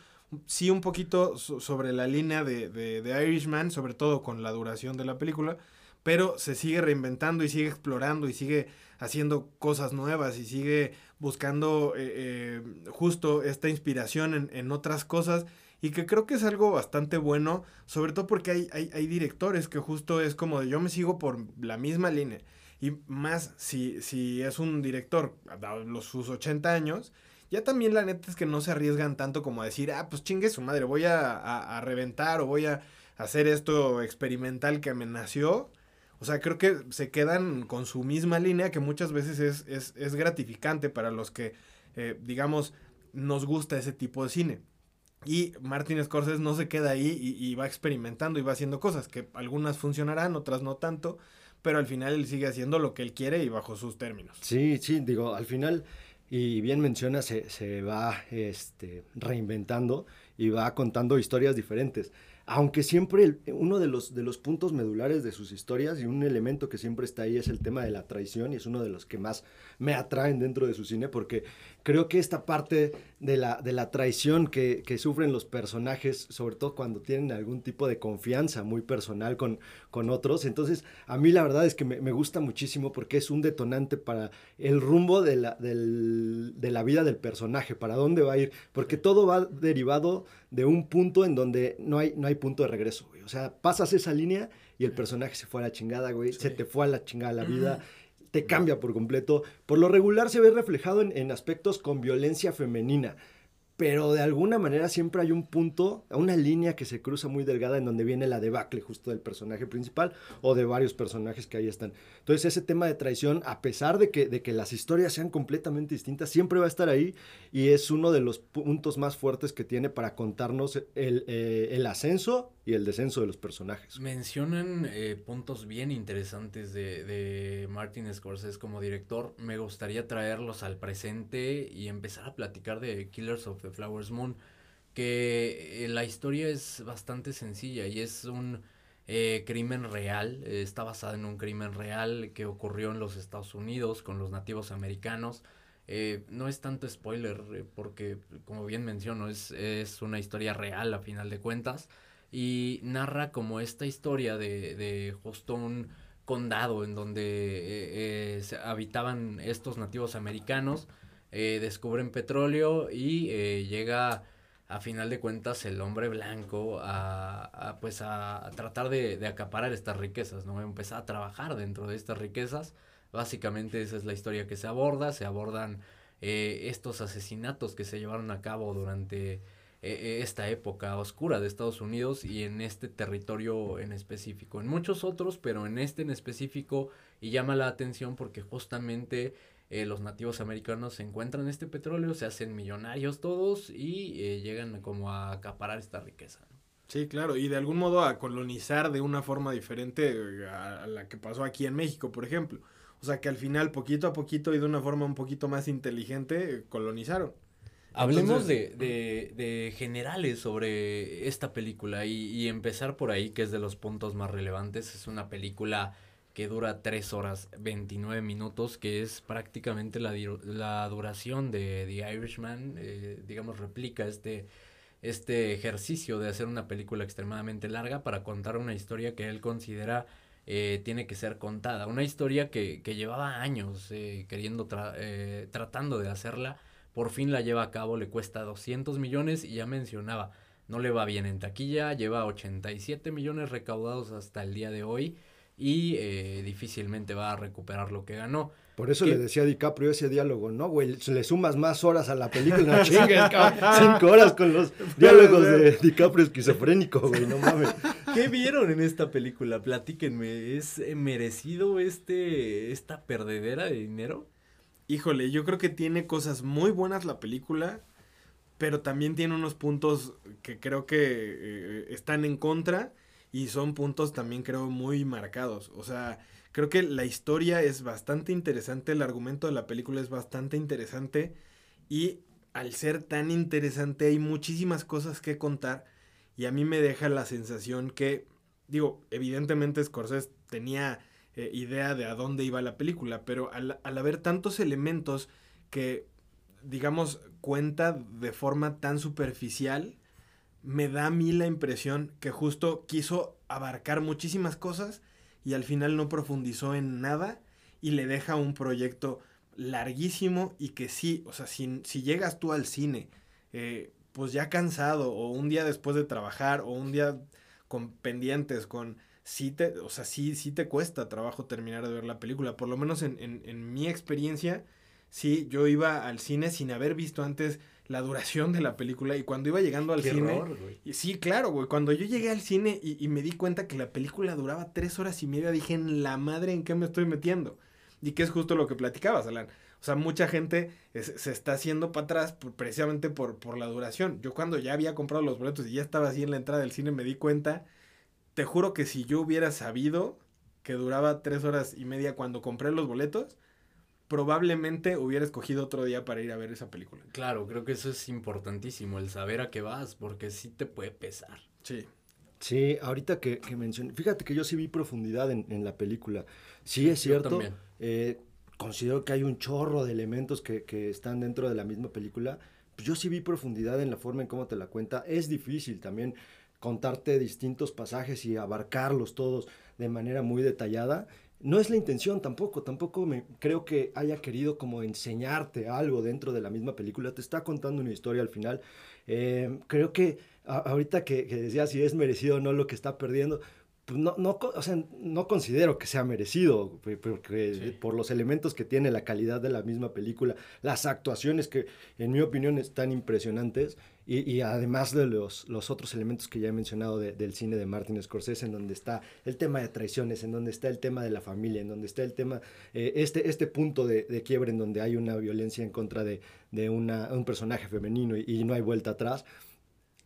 Speaker 1: sí un poquito so, sobre la línea de, de, de, Irishman, sobre todo con la duración de la película, pero se sigue reinventando y sigue explorando y sigue haciendo cosas nuevas y sigue buscando eh, eh, justo esta inspiración en, en, otras cosas y que creo que es algo bastante bueno, sobre todo porque hay, hay, hay, directores que justo es como de yo me sigo por la misma línea y más si, si es un director a los, sus 80 años, ya también la neta es que no se arriesgan tanto como a decir, ah, pues chingue su madre, voy a, a, a reventar o voy a, hacer esto experimental que me nació. O sea, creo que se quedan con su misma línea que muchas veces es, es, es gratificante para los que, eh, digamos, nos gusta ese tipo de cine. Y Martin Scorsese no se queda ahí y, y, va experimentando y va haciendo cosas que algunas funcionarán, otras no tanto, pero al final él sigue haciendo lo que él quiere y bajo sus términos.
Speaker 3: Sí, sí, digo, al final, y bien menciona, se, se va este, reinventando y va contando historias diferentes aunque siempre uno de los, de los puntos medulares de sus historias y un elemento que siempre está ahí es el tema de la traición y es uno de los que más me atraen dentro de su cine porque creo que esta parte de la, de la traición que, que sufren los personajes, sobre todo cuando tienen algún tipo de confianza muy personal con, con otros, entonces a mí la verdad es que me, me gusta muchísimo porque es un detonante para el rumbo de la, del, de la vida del personaje, para dónde va a ir, porque todo va derivado de un punto en donde no hay, no hay punto de regreso, güey. O sea, pasas esa línea y el personaje se fue a la chingada, güey. Sí. Se te fue a la chingada la vida. Te cambia por completo. Por lo regular se ve reflejado en, en aspectos con violencia femenina pero de alguna manera siempre hay un punto, una línea que se cruza muy delgada en donde viene la debacle justo del personaje principal o de varios personajes que ahí están. Entonces ese tema de traición, a pesar de que, de que las historias sean completamente distintas, siempre va a estar ahí y es uno de los puntos más fuertes que tiene para contarnos el, eh, el ascenso y el descenso de los personajes.
Speaker 2: Mencionan eh, puntos bien interesantes de, de Martin Scorsese como director. Me gustaría traerlos al presente y empezar a platicar de Killers of the Flowers Moon, que eh, la historia es bastante sencilla y es un eh, crimen real, está basada en un crimen real que ocurrió en los Estados Unidos con los nativos americanos. Eh, no es tanto spoiler eh, porque, como bien menciono, es, es una historia real a final de cuentas y narra como esta historia de, de justo un condado en donde habitaban estos nativos americanos eh, descubren petróleo y eh, llega a final de cuentas el hombre blanco a, a pues a, a tratar de, de, acaparar estas riquezas, ¿no? Empezar a trabajar dentro de estas riquezas. Básicamente esa es la historia que se aborda, se abordan eh, estos asesinatos que se llevaron a cabo durante eh, esta época oscura de Estados Unidos y en este territorio en específico. En muchos otros, pero en este en específico y llama la atención porque justamente eh, los nativos americanos encuentran este petróleo, se hacen millonarios todos y eh, llegan como a acaparar esta riqueza.
Speaker 1: Sí, claro, y de algún modo a colonizar de una forma diferente a, la que pasó aquí en México, por ejemplo. O sea que al final, poquito a poquito y de una forma un poquito más inteligente, colonizaron.
Speaker 2: Hablemos Entonces, de, de, de, generales sobre esta película y, y, empezar por ahí, que es de los puntos más relevantes. Es una película que dura 3 horas 29 minutos, que es prácticamente la, la duración de The Irishman, eh, digamos, replica este, este ejercicio de hacer una película extremadamente larga para contar una historia que él considera eh, tiene que ser contada. Una historia que, que llevaba años eh, queriendo, tra eh, tratando de hacerla, por fin la lleva a cabo, le cuesta 200 millones y ya mencionaba, no le va bien en taquilla, lleva 87 millones recaudados hasta el día de hoy y eh, difícilmente va a recuperar lo que ganó.
Speaker 3: Por eso le decía a DiCaprio ese diálogo, ¿no, güey? Le sumas más horas a la película, [laughs] [laughs] cinco horas con los diálogos de DiCaprio esquizofrénico, güey, no mames. [laughs]
Speaker 2: ¿Qué vieron en esta película? Platíquenme, ¿es merecido este, esta perdedera de dinero?
Speaker 1: Híjole, yo creo que tiene cosas muy buenas la película, pero también tiene unos puntos que creo que eh, están en contra y son puntos también creo muy marcados. O sea, creo que la historia es bastante interesante, el argumento de la película es bastante interesante y al ser tan interesante hay muchísimas cosas que contar y a mí me deja la sensación que, digo, evidentemente Scorsese tenía eh, idea de a dónde iba la película, pero al, al haber tantos elementos que, digamos, cuenta de forma tan superficial, me da a mí la impresión que justo quiso abarcar muchísimas cosas y al final no profundizó en nada y le deja un proyecto larguísimo y que sí, o sea, si, si llegas tú al cine, eh, pues ya cansado o un día después de trabajar o un día con pendientes, con... Sí te, o sea, sí, sí te cuesta trabajo terminar de ver la película. Por lo menos en, en, en mi experiencia, sí, yo iba al cine sin haber visto antes la duración de la película y cuando iba llegando al cine... Y sí, claro, güey. Cuando yo llegué al cine y, y, me di cuenta que la película duraba tres horas y media, dije, en la madre, ¿en qué me estoy metiendo? Y que es justo lo que platicabas, Alan. O sea, mucha gente se está haciendo para atrás precisamente por, por la duración. Yo cuando ya había comprado los boletos y ya estaba así en la entrada del cine me di cuenta, te juro que si yo hubiera sabido que duraba tres horas y media cuando compré los boletos, probablemente hubiera escogido otro día para ir a ver esa película.
Speaker 2: Claro, creo que eso es importantísimo, el saber a qué vas, porque sí te puede pesar.
Speaker 1: Sí.
Speaker 3: Sí, ahorita que, que mencioné, fíjate que yo sí vi profundidad en, en la película. Sí, es cierto. Yo también. Eh, considero que hay un chorro de elementos que, que, están dentro de la misma película. Pues yo sí vi profundidad en la forma en cómo te la cuenta. Es difícil también contarte distintos pasajes y abarcarlos todos de manera muy detallada. No es la intención tampoco, tampoco me creo que haya querido como enseñarte algo dentro de la misma película. Te está contando una historia al final. Eh, creo que ahorita que, que decía si es merecido o no lo que está perdiendo, pues no, no, o sea, no considero que sea merecido, porque por los elementos que tiene, la calidad de la misma película, las actuaciones que en mi opinión están impresionantes, y, además de los, los, otros elementos que ya he mencionado del cine de Martin Scorsese, en donde está el tema de traiciones, en donde está el tema de la familia, en donde está el tema, eh, este, este punto de, de, quiebre en donde hay una violencia en contra de, de una, un personaje femenino y, y no hay vuelta atrás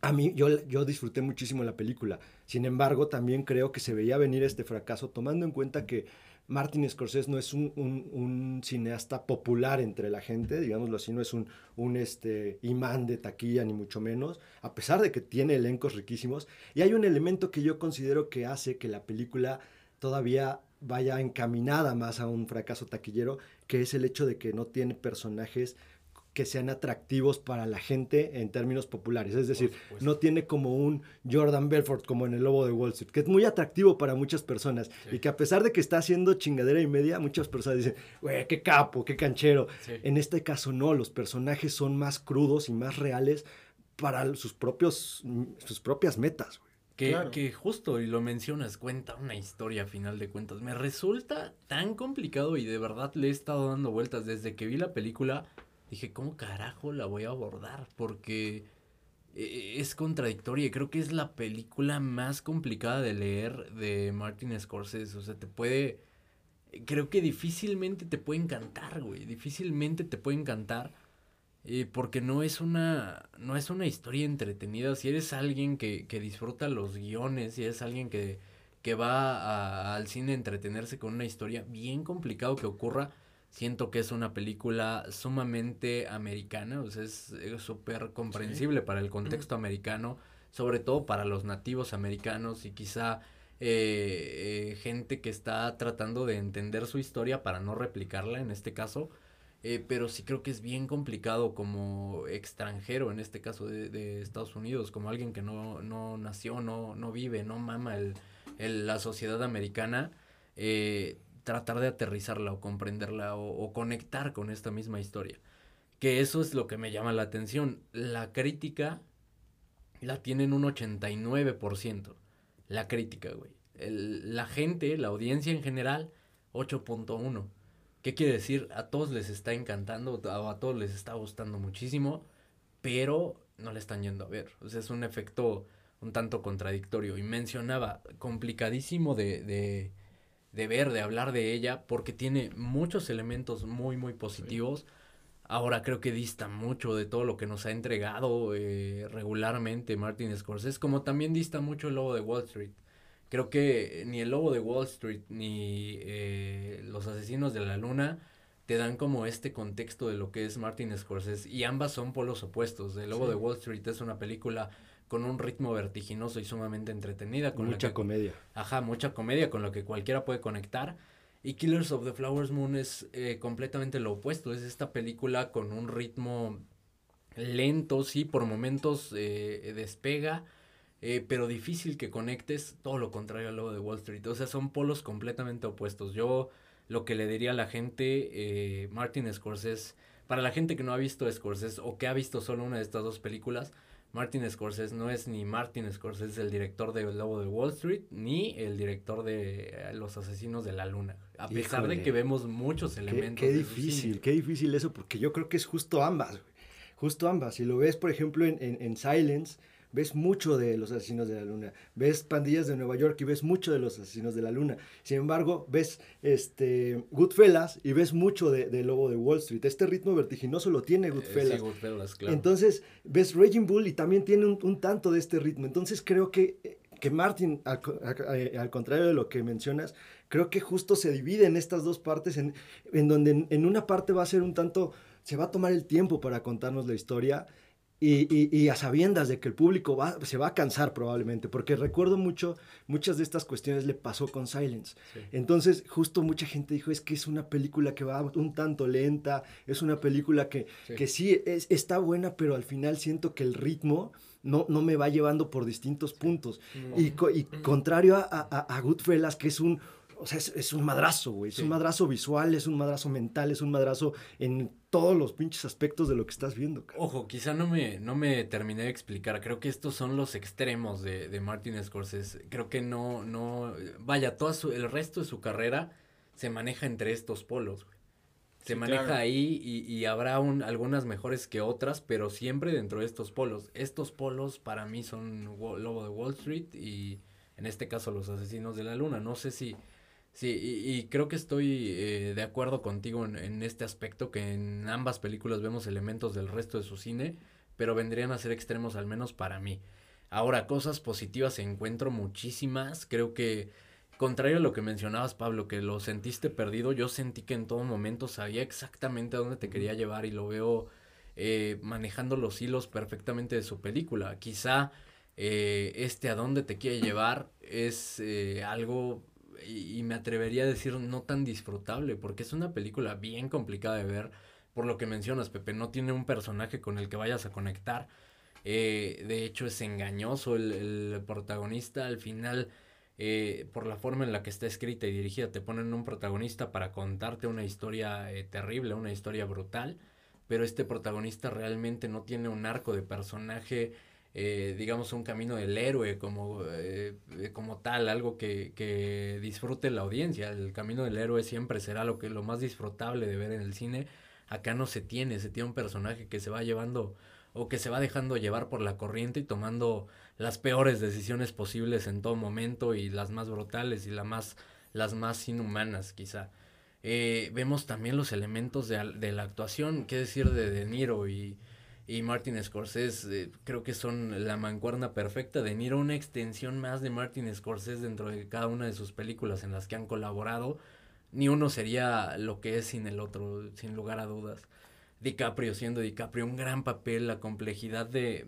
Speaker 3: a mí, yo, yo disfruté muchísimo la película. Sin embargo, también creo que se veía venir este fracaso, tomando en cuenta que Martin Scorsese no es un, un, un cineasta popular entre la gente, digámoslo así, no es un, un este, imán de taquilla, ni mucho menos, a pesar de que tiene elencos riquísimos. Y hay un elemento que yo considero que hace que la película todavía vaya encaminada más a un fracaso taquillero, que es el hecho de que no tiene personajes que sean atractivos para la gente en términos populares. Es decir, no tiene como un Jordan Belfort como en El Lobo de Wall Street, que es muy atractivo para muchas personas y que a pesar de que está haciendo chingadera y media, muchas personas dicen, güey, qué capo, qué canchero. En este caso no, los personajes son más crudos y más reales para sus, propios, sus propias metas.
Speaker 2: Que, que, justo, y lo mencionas, cuenta una historia a final de cuentas. Me resulta tan complicado y de verdad le he estado dando vueltas desde que vi la película dije, ¿cómo carajo la voy a abordar? Porque eh, es contradictoria y creo que es la película más complicada de leer de Martin Scorsese. O sea, te puede... Creo que difícilmente te puede encantar, güey. Difícilmente te puede encantar. Eh, porque no es una no es una historia entretenida. Si eres alguien que, que disfruta los guiones, si eres alguien que, que va al cine a entretenerse con una historia, bien complicado que ocurra Siento que es una película sumamente americana, o sea, es súper comprensible para el contexto americano, sobre todo para los nativos americanos y quizá eh, eh, gente que está tratando de entender su historia para no replicarla en este caso. Eh, pero sí creo que es bien complicado como extranjero, en este caso de, de Estados Unidos, como alguien que no, no nació, no, no vive, no mama el, el la sociedad americana. Eh, tratar de aterrizarla o comprenderla o, conectar con esta misma historia. Que eso es lo que me llama la atención. La crítica la tienen un 89%. La crítica, güey. la gente, la audiencia en general, 8.1. ¿Qué quiere decir? A todos les está encantando, a, a todos les está gustando muchísimo, pero no le están yendo a ver. O sea, es un efecto un tanto contradictorio. Y mencionaba, complicadísimo de, de de ver, de hablar de ella, porque tiene muchos elementos muy, muy positivos. Ahora creo que dista mucho de todo lo que nos ha entregado eh, regularmente Martin Scorsese, como también dista mucho el Lobo de Wall Street. Creo que ni el Lobo de Wall Street ni eh, Los Asesinos de la Luna te dan como este contexto de lo que es Martin Scorsese y ambas son polos opuestos. El Lobo de Wall Street es una película con un ritmo vertiginoso y sumamente entretenida. Con
Speaker 3: mucha comedia.
Speaker 2: Ajá, mucha comedia con lo que cualquiera puede conectar. Y Killers of the Flowers Moon es eh, completamente lo opuesto. Es esta película con un ritmo lento, sí, por momentos eh, despega, eh, pero difícil que conectes. Todo lo contrario al logo de Wall Street. O sea, son polos completamente opuestos. Yo lo que le diría a la gente, Martin Scorsese, para la gente que no ha visto Scorsese o que ha visto solo una de estas dos películas, Martin Scorsese no es ni Martin Scorsese el director de El Lobo de Wall Street ni el director de eh, Los Asesinos de la Luna. A pesar de que vemos muchos elementos.
Speaker 3: Qué, difícil, qué difícil eso, porque yo creo que es justo ambas. justo ambas. Si lo ves, por ejemplo, en, en, en Silence, ves mucho de los asesinos de la luna, ves pandillas de Nueva York y ves mucho de los asesinos de la luna. Sin embargo, ves este Goodfellas y ves mucho de, de Lobo de Wall Street. Este ritmo vertiginoso lo tiene Goodfellas.
Speaker 2: Eh, sí, Goodfellas, claro.
Speaker 3: Entonces, ves Raging Bull y también tiene un, un tanto de este ritmo. Entonces, creo que, que Martin, al, al, contrario de lo que mencionas, creo que justo se divide en estas dos partes, en, en donde en, en una parte va a ser un tanto, se va a tomar el tiempo para contarnos la historia y, y, y, a sabiendas de que el público va, se va a cansar probablemente, porque recuerdo mucho, muchas de estas cuestiones le pasó con Silence. Sí. Entonces, justo mucha gente dijo, es que es una película que va un tanto lenta, es una película que sí, que sí es, está buena, pero al final siento que el ritmo no, no me va llevando por distintos puntos. No. Y, y, contrario a, a, a Goodfellas, que es un o sea, es, es un madrazo, güey. Es sí. un madrazo visual, es un madrazo mental, es un madrazo en todos los pinches aspectos de lo que estás viendo.
Speaker 2: Cara. Ojo, quizá no me, no me terminé de explicar. Creo que estos son los extremos de, de Martin Scorsese. Creo que no, no, vaya, todo su, el resto de su carrera se maneja entre estos polos, güey. Se sí, maneja claro. ahí y, y habrá un, algunas mejores que otras, pero siempre dentro de estos polos. Estos polos para mí son Lobo de Wall Street y en este caso los Asesinos de la Luna. No sé si Sí, y, y, creo que estoy eh, de acuerdo contigo en, en, este aspecto, que en ambas películas vemos elementos del resto de su cine, pero vendrían a ser extremos al menos para mí. Ahora, cosas positivas encuentro muchísimas, creo que, contrario a lo que mencionabas, Pablo, que lo sentiste perdido, yo sentí que en todo momento sabía exactamente a dónde te quería llevar y lo veo eh, manejando los hilos perfectamente de su película. Quizá eh, este a dónde te quiere llevar es algo y, y, me atrevería a decir no tan disfrutable, porque es una película bien complicada de ver, por lo que mencionas, Pepe, no tiene un personaje con el que vayas a conectar. Eh, de hecho, es engañoso el, el protagonista al final. Eh, por la forma en la que está escrita y dirigida, te ponen un protagonista para contarte una historia eh, terrible, una historia brutal, pero este protagonista realmente no tiene un arco de personaje eh, digamos, un camino del héroe como, eh, como tal, algo que, que, disfrute la audiencia. El camino del héroe siempre será lo, que, lo más disfrutable de ver en el cine. Acá no se tiene, se tiene un personaje que se va llevando o que se va dejando llevar por la corriente y tomando las peores decisiones posibles en todo momento y las más brutales y la más, las más inhumanas quizá. Eh, vemos también los elementos de, de la actuación, qué decir de De Niro y, y Martin Scorsese eh, creo que son la mancuerna perfecta. De Niro una extensión más de Martin Scorsese dentro de cada una de sus películas en las que han colaborado. Ni uno sería lo que es sin el otro, sin lugar a dudas. DiCaprio siendo DiCaprio un gran papel, la complejidad de,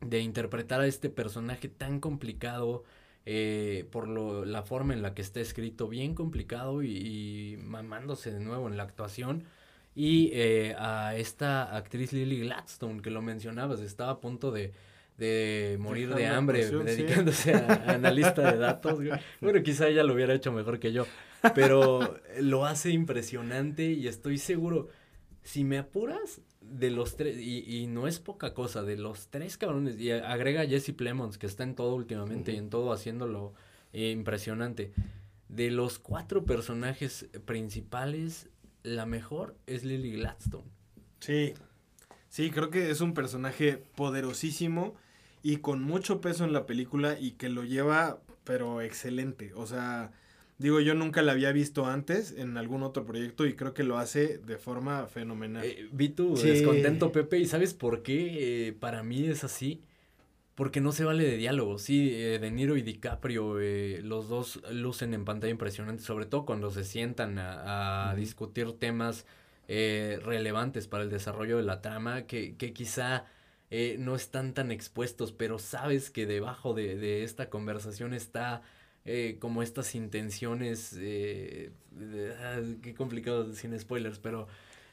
Speaker 2: de interpretar a este personaje tan complicado eh, por lo, la forma en la que está escrito, bien complicado y, y mamándose de nuevo en la actuación y eh, a esta actriz Lily Gladstone, que lo mencionabas, estaba a punto de, de morir Dejando de hambre presión, dedicándose sí. a, [laughs] analista de datos. Bueno, quizá ella lo hubiera hecho mejor que yo, pero lo hace impresionante y estoy seguro, si me apuras, de los tres, y, y, no es poca cosa, de los tres cabrones, y agrega a Jesse Plemons, que está en todo últimamente uh -huh. y en todo haciéndolo eh, impresionante. De los cuatro personajes principales, la mejor es Lily Gladstone.
Speaker 1: Sí, sí, creo que es un personaje poderosísimo y con mucho peso en la película y que lo lleva, pero excelente. O sea, digo, yo nunca la había visto antes en algún otro proyecto y creo que lo hace de forma fenomenal.
Speaker 2: Eh, vi tu sí. descontento, Pepe, y ¿sabes por qué? Eh, para mí es así. Porque no se vale de diálogo. Sí, eh, De Niro y DiCaprio, eh, los dos lucen en pantalla impresionante, sobre todo cuando se sientan a, a uh -huh. discutir temas eh, relevantes para el desarrollo de la trama, que, que quizá eh, no están tan expuestos, pero sabes que debajo de, de esta conversación está eh, como estas intenciones, eh, ah, qué complicado sin spoilers, pero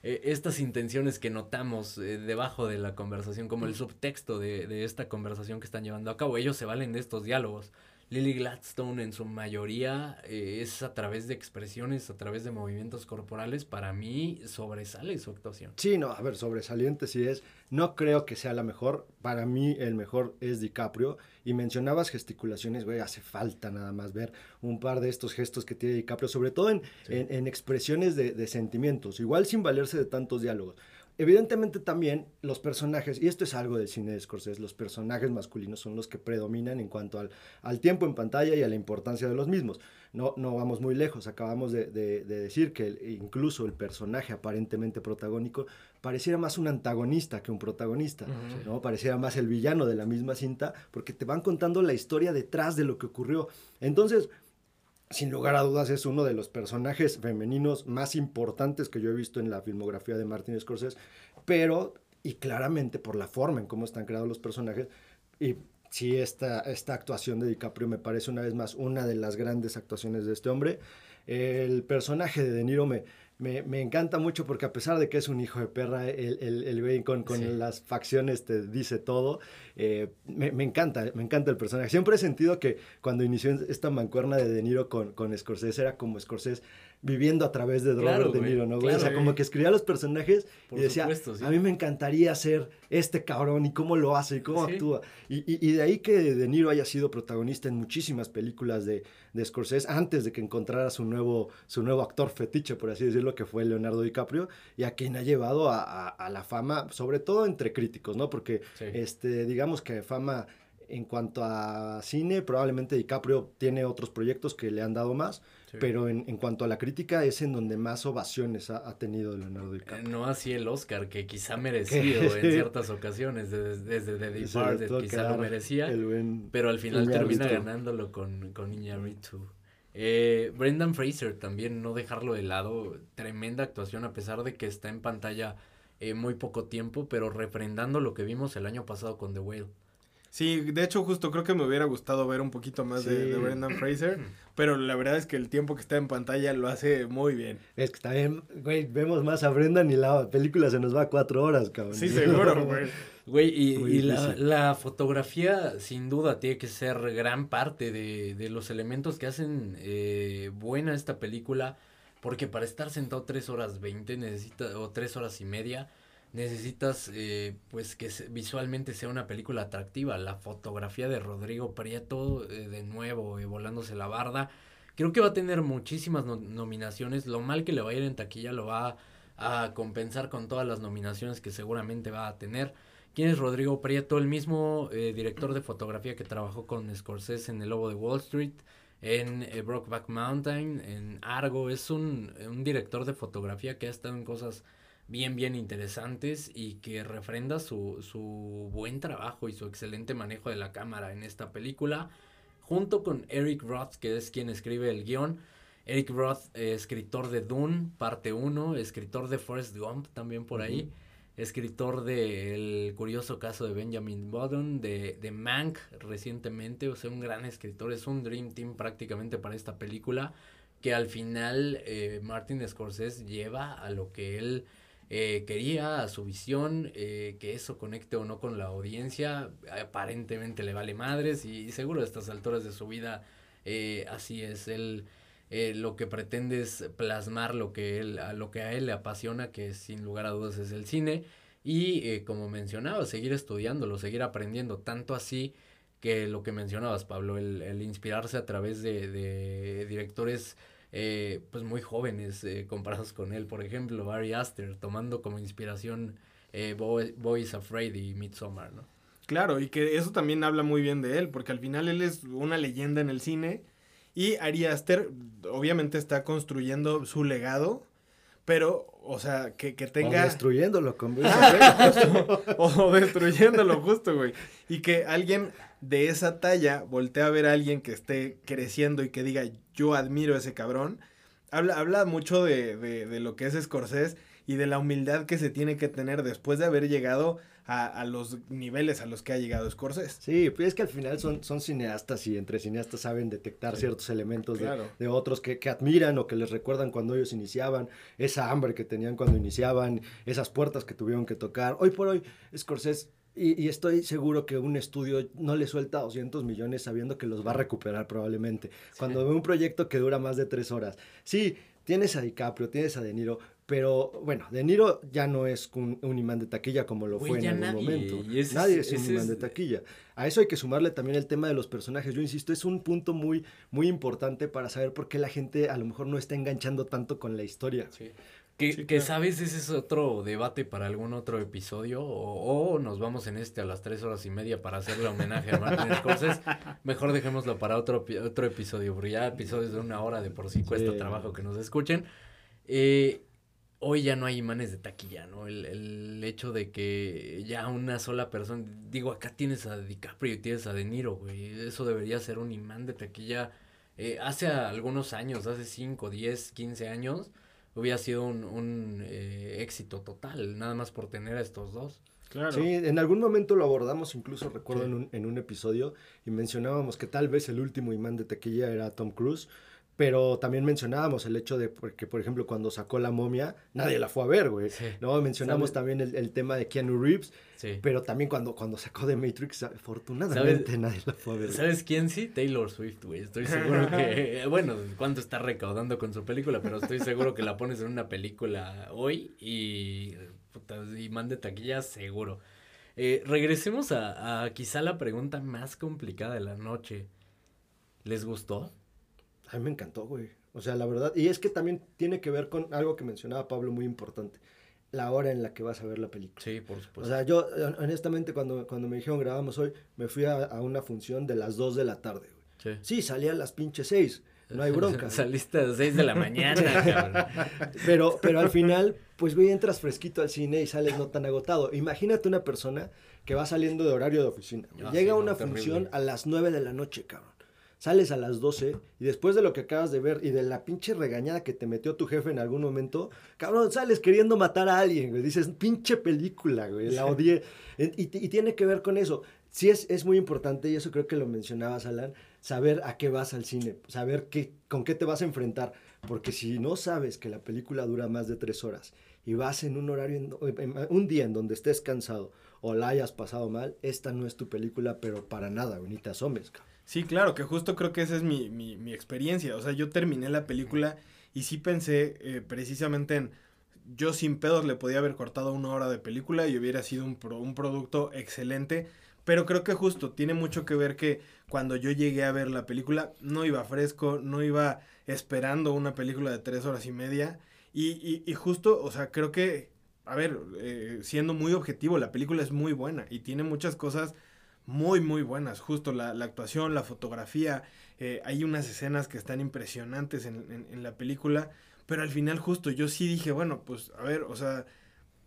Speaker 2: eh, estas intenciones que notamos eh, debajo de la conversación, como el subtexto de, de, esta conversación que están llevando a cabo. Ellos se valen de estos diálogos. Lily Gladstone en su mayoría eh, es a través de expresiones, a través de movimientos corporales. Para mí sobresale su actuación.
Speaker 3: Sí, no, a ver, sobresaliente sí es. No creo que sea la mejor. Para mí el mejor es DiCaprio. Y mencionabas gesticulaciones, güey, hace falta nada más ver un par de estos gestos que tiene DiCaprio, sobre todo en, sí. en, en expresiones de, de, sentimientos, igual sin valerse de tantos diálogos. Evidentemente también los personajes, y esto es algo del cine de Scorsese, los personajes masculinos son los que predominan en cuanto al, al tiempo en pantalla y a la importancia de los mismos. No, no vamos muy lejos, acabamos de, de, de decir que el, incluso el personaje aparentemente protagónico pareciera más un antagonista que un protagonista, ¿no? Pareciera más el villano de la misma cinta, porque te van contando la historia detrás de lo que ocurrió. Entonces, sin lugar a dudas es uno de los personajes femeninos más importantes que yo he visto en la filmografía de Martin Scorsese, pero, y claramente por la forma en cómo están creados los personajes, y sí, esta, esta actuación de DiCaprio me parece una vez más una de las grandes actuaciones de este hombre. El personaje de De Niro me, me, me, encanta mucho porque a pesar de que es un hijo de perra, el, el, el con, con sí. las facciones te dice todo. Eh, me, me, encanta, me encanta el personaje. Siempre he sentido que cuando inició esta mancuerna de De Niro con, con Scorsese era como Scorsese viviendo a través de Robert claro, De Niro, ¿no? Claro, o sea, como que escribía los personajes Por y decía, supuesto, sí. a mí me encantaría ser este cabrón y cómo lo hace y cómo sí. actúa. Y, y, y, de ahí que De Niro haya sido protagonista en muchísimas películas de, de Scorsese antes de que encontrara su nuevo, su nuevo actor fetiche, por así decirlo, que fue Leonardo DiCaprio, y a quien ha llevado a, a, a la fama, sobre todo entre críticos, ¿no? Porque, sí. este, digamos que fama en cuanto a cine, probablemente DiCaprio tiene otros proyectos que le han dado más, sí. pero en, en, cuanto a la crítica es en donde más ovaciones ha, ha tenido Leonardo DiCaprio.
Speaker 2: No así el Oscar, que quizá merecido en [laughs] ciertas ocasiones, desde, desde The Departed quizá lo merecía, buen, pero al final termina ganándolo con, con Iñárritu. Eh, Brendan Fraser también, no dejarlo de lado, tremenda actuación a pesar de que está en pantalla eh, muy poco tiempo, pero refrendando lo que vimos el año pasado con The Whale.
Speaker 1: Sí, de hecho justo creo que me hubiera gustado ver un poquito más sí. de, de, Brendan Fraser, [clears throat] pero la verdad es que el tiempo que está en pantalla lo hace muy bien.
Speaker 3: Es que está bien, güey, vemos más a Brendan y la película se nos va a cuatro horas, cabrón.
Speaker 1: Sí, seguro, güey.
Speaker 2: Güey, y, y la, la, fotografía sin duda tiene que ser gran parte de, de los elementos que hacen eh, buena esta película, porque para estar sentado tres horas veinte necesita, o tres horas y media, necesitas eh, pues que visualmente sea una película atractiva. La fotografía de Rodrigo Prieto, eh, de nuevo, eh, volándose la barda, creo que va a tener muchísimas no nominaciones. Lo mal que le va a ir en taquilla lo va a, a compensar con todas las nominaciones que seguramente va a tener. ¿Quién es Rodrigo Prieto? El mismo eh, director de fotografía que trabajó con Scorsese en El Lobo de Wall Street, en eh, Brokeback Mountain, en Argo. Es un, un, director de fotografía que ha estado en cosas bien, bien interesantes y que refrenda su, su buen trabajo y su excelente manejo de la cámara en esta película, junto con Eric Roth, que es quien escribe el guion. Eric Roth, eh, escritor de Dune, parte 1, escritor de Forrest Gump también por ahí. Uh -huh escritor de curioso caso de Benjamin Button, de, de Mank recientemente, o sea, un gran escritor, es un Dream Team prácticamente para esta película, que al final eh, Martin Scorsese lleva a lo que él eh, quería, a su visión, eh, que eso conecte o no con la audiencia, aparentemente le vale madres y, seguro a estas alturas de su vida eh, así es, él... Eh, lo que pretende es plasmar lo que, él, a lo que a él le apasiona, que sin lugar a dudas es el cine, y como mencionaba, seguir estudiándolo, seguir aprendiendo, tanto así que lo que mencionabas, Pablo, el, inspirarse a través de directores eh, pues muy jóvenes eh, comparados con él, por ejemplo, Barry Aster, tomando como inspiración eh, Boy, Boys Afraid y Midsommar, ¿no?
Speaker 1: Claro, y que eso también habla muy bien de él, porque al final él es una leyenda en el cine, y Ari Aster obviamente está construyendo su legado, pero, o sea, que, que tenga...
Speaker 3: O destruyéndolo, con... [laughs]
Speaker 1: o destruyéndolo justo, güey. Y que alguien de esa talla voltee a ver a alguien que esté creciendo y que diga, yo admiro a ese cabrón. Habla, habla mucho de, de, de lo que es Scorsese y de la humildad que se tiene que tener después de haber llegado a, a, los niveles a los que ha llegado Scorsese.
Speaker 3: Sí, pues es que al final son, son cineastas y entre cineastas saben detectar sí, ciertos elementos claro. de, de, otros que, que, admiran o que les recuerdan cuando ellos iniciaban, esa hambre que tenían cuando iniciaban, esas puertas que tuvieron que tocar. Hoy por hoy, Scorsese y, y, estoy seguro que un estudio no le suelta 200 millones sabiendo que los va a recuperar probablemente. Sí. Cuando ve un proyecto que dura más de tres horas. Sí, tienes a DiCaprio, tienes a De Niro, pero bueno, De Niro ya no es un, un imán de taquilla como lo fue en algún nadie, momento. Ese, nadie es un imán es... de taquilla. A eso hay que sumarle también el tema de los personajes. Yo insisto, es un punto muy, muy importante para saber por qué la gente a lo mejor no está enganchando tanto con la historia. Sí
Speaker 2: Que, sabes, ese es otro debate para algún otro episodio. O, nos vamos en este a las tres horas y media para hacerle homenaje a Martin [laughs] Scorsese. Mejor dejémoslo para otro, otro episodio, porque ya episodios de una hora de por sí cuesta trabajo que nos escuchen. Eh, hoy ya no hay imanes de taquilla, ¿no? El, el, hecho de que ya una sola persona, digo, acá tienes a DiCaprio y tienes a De Niro, güey, eso debería ser un imán de taquilla. Eh, hace algunos años, hace 5, 10, 15 años, hubiera sido un, un eh, éxito total, nada más por tener a estos dos.
Speaker 3: Claro. Sí, en algún momento lo abordamos, incluso recuerdo en, un, en un episodio, y mencionábamos que tal vez el último imán de taquilla era Tom Cruise, pero también mencionábamos el hecho de que, por ejemplo, cuando sacó La momia, nadie la fue a ver, güey. ¿no? Mencionamos también el, el, tema de Keanu Reeves, pero también cuando, cuando sacó de Matrix, afortunadamente nadie la fue a ver.
Speaker 2: ¿Sabes quién sí? Taylor Swift, güey. Estoy seguro que, [laughs] bueno, cuánto está recaudando con su película, pero estoy seguro que la pones en una película hoy y, puta, y mande taquilla seguro. Eh, regresemos a, a quizá la pregunta más complicada de la noche. ¿Les gustó?
Speaker 3: A mí me encantó, güey. O sea, la verdad. Y es que también tiene que ver con algo que mencionaba Pablo muy importante. La hora en la que vas a ver la película.
Speaker 2: Sí, por supuesto.
Speaker 3: O sea, yo, honestamente, cuando, cuando me dijeron grabamos hoy, me fui a, una función de las 2 de la tarde, güey. Sí. Sí, salía a las pinches 6. No hay bronca. [laughs]
Speaker 2: Saliste a las 6 de la mañana, [laughs] cabrón.
Speaker 3: pero, pero al final, pues, güey, entras fresquito al cine y sales no tan agotado. Imagínate una persona que va saliendo de horario de oficina. Ah, Llega a una función a las 9 de la noche, cabrón sales a las 12 y después de lo que acabas de ver y de la pinche regañada que te metió tu jefe en algún momento, cabrón, sales queriendo matar a alguien, güey. Dices, pinche película, güey, la odié. Y, tiene que ver con eso. Sí es, es muy importante, y eso creo que lo mencionabas, Alan, saber a qué vas al cine, saber qué, con qué te vas a enfrentar. Porque si no sabes que la película dura más de tres horas y vas en un horario, un día en donde estés cansado o la hayas pasado mal, esta no es tu película, pero para nada, ni te asomes, cabrón.
Speaker 1: Sí, claro, que justo creo que esa es mi, mi, mi experiencia. O sea, yo terminé la película y sí pensé eh, precisamente en, yo sin pedos le podía haber cortado una hora de película y hubiera sido un, un producto excelente. Pero creo que justo tiene mucho que ver que cuando yo llegué a ver la película no iba fresco, no iba esperando una película de tres horas y media. Y, y, y justo, o sea, creo que, a ver, eh, siendo muy objetivo, la película es muy buena y tiene muchas cosas muy, muy buenas. Justo la, la actuación, la fotografía. Eh, hay unas escenas que están impresionantes en, en, la película. Pero al final, justo yo sí dije, bueno, pues a ver, o sea,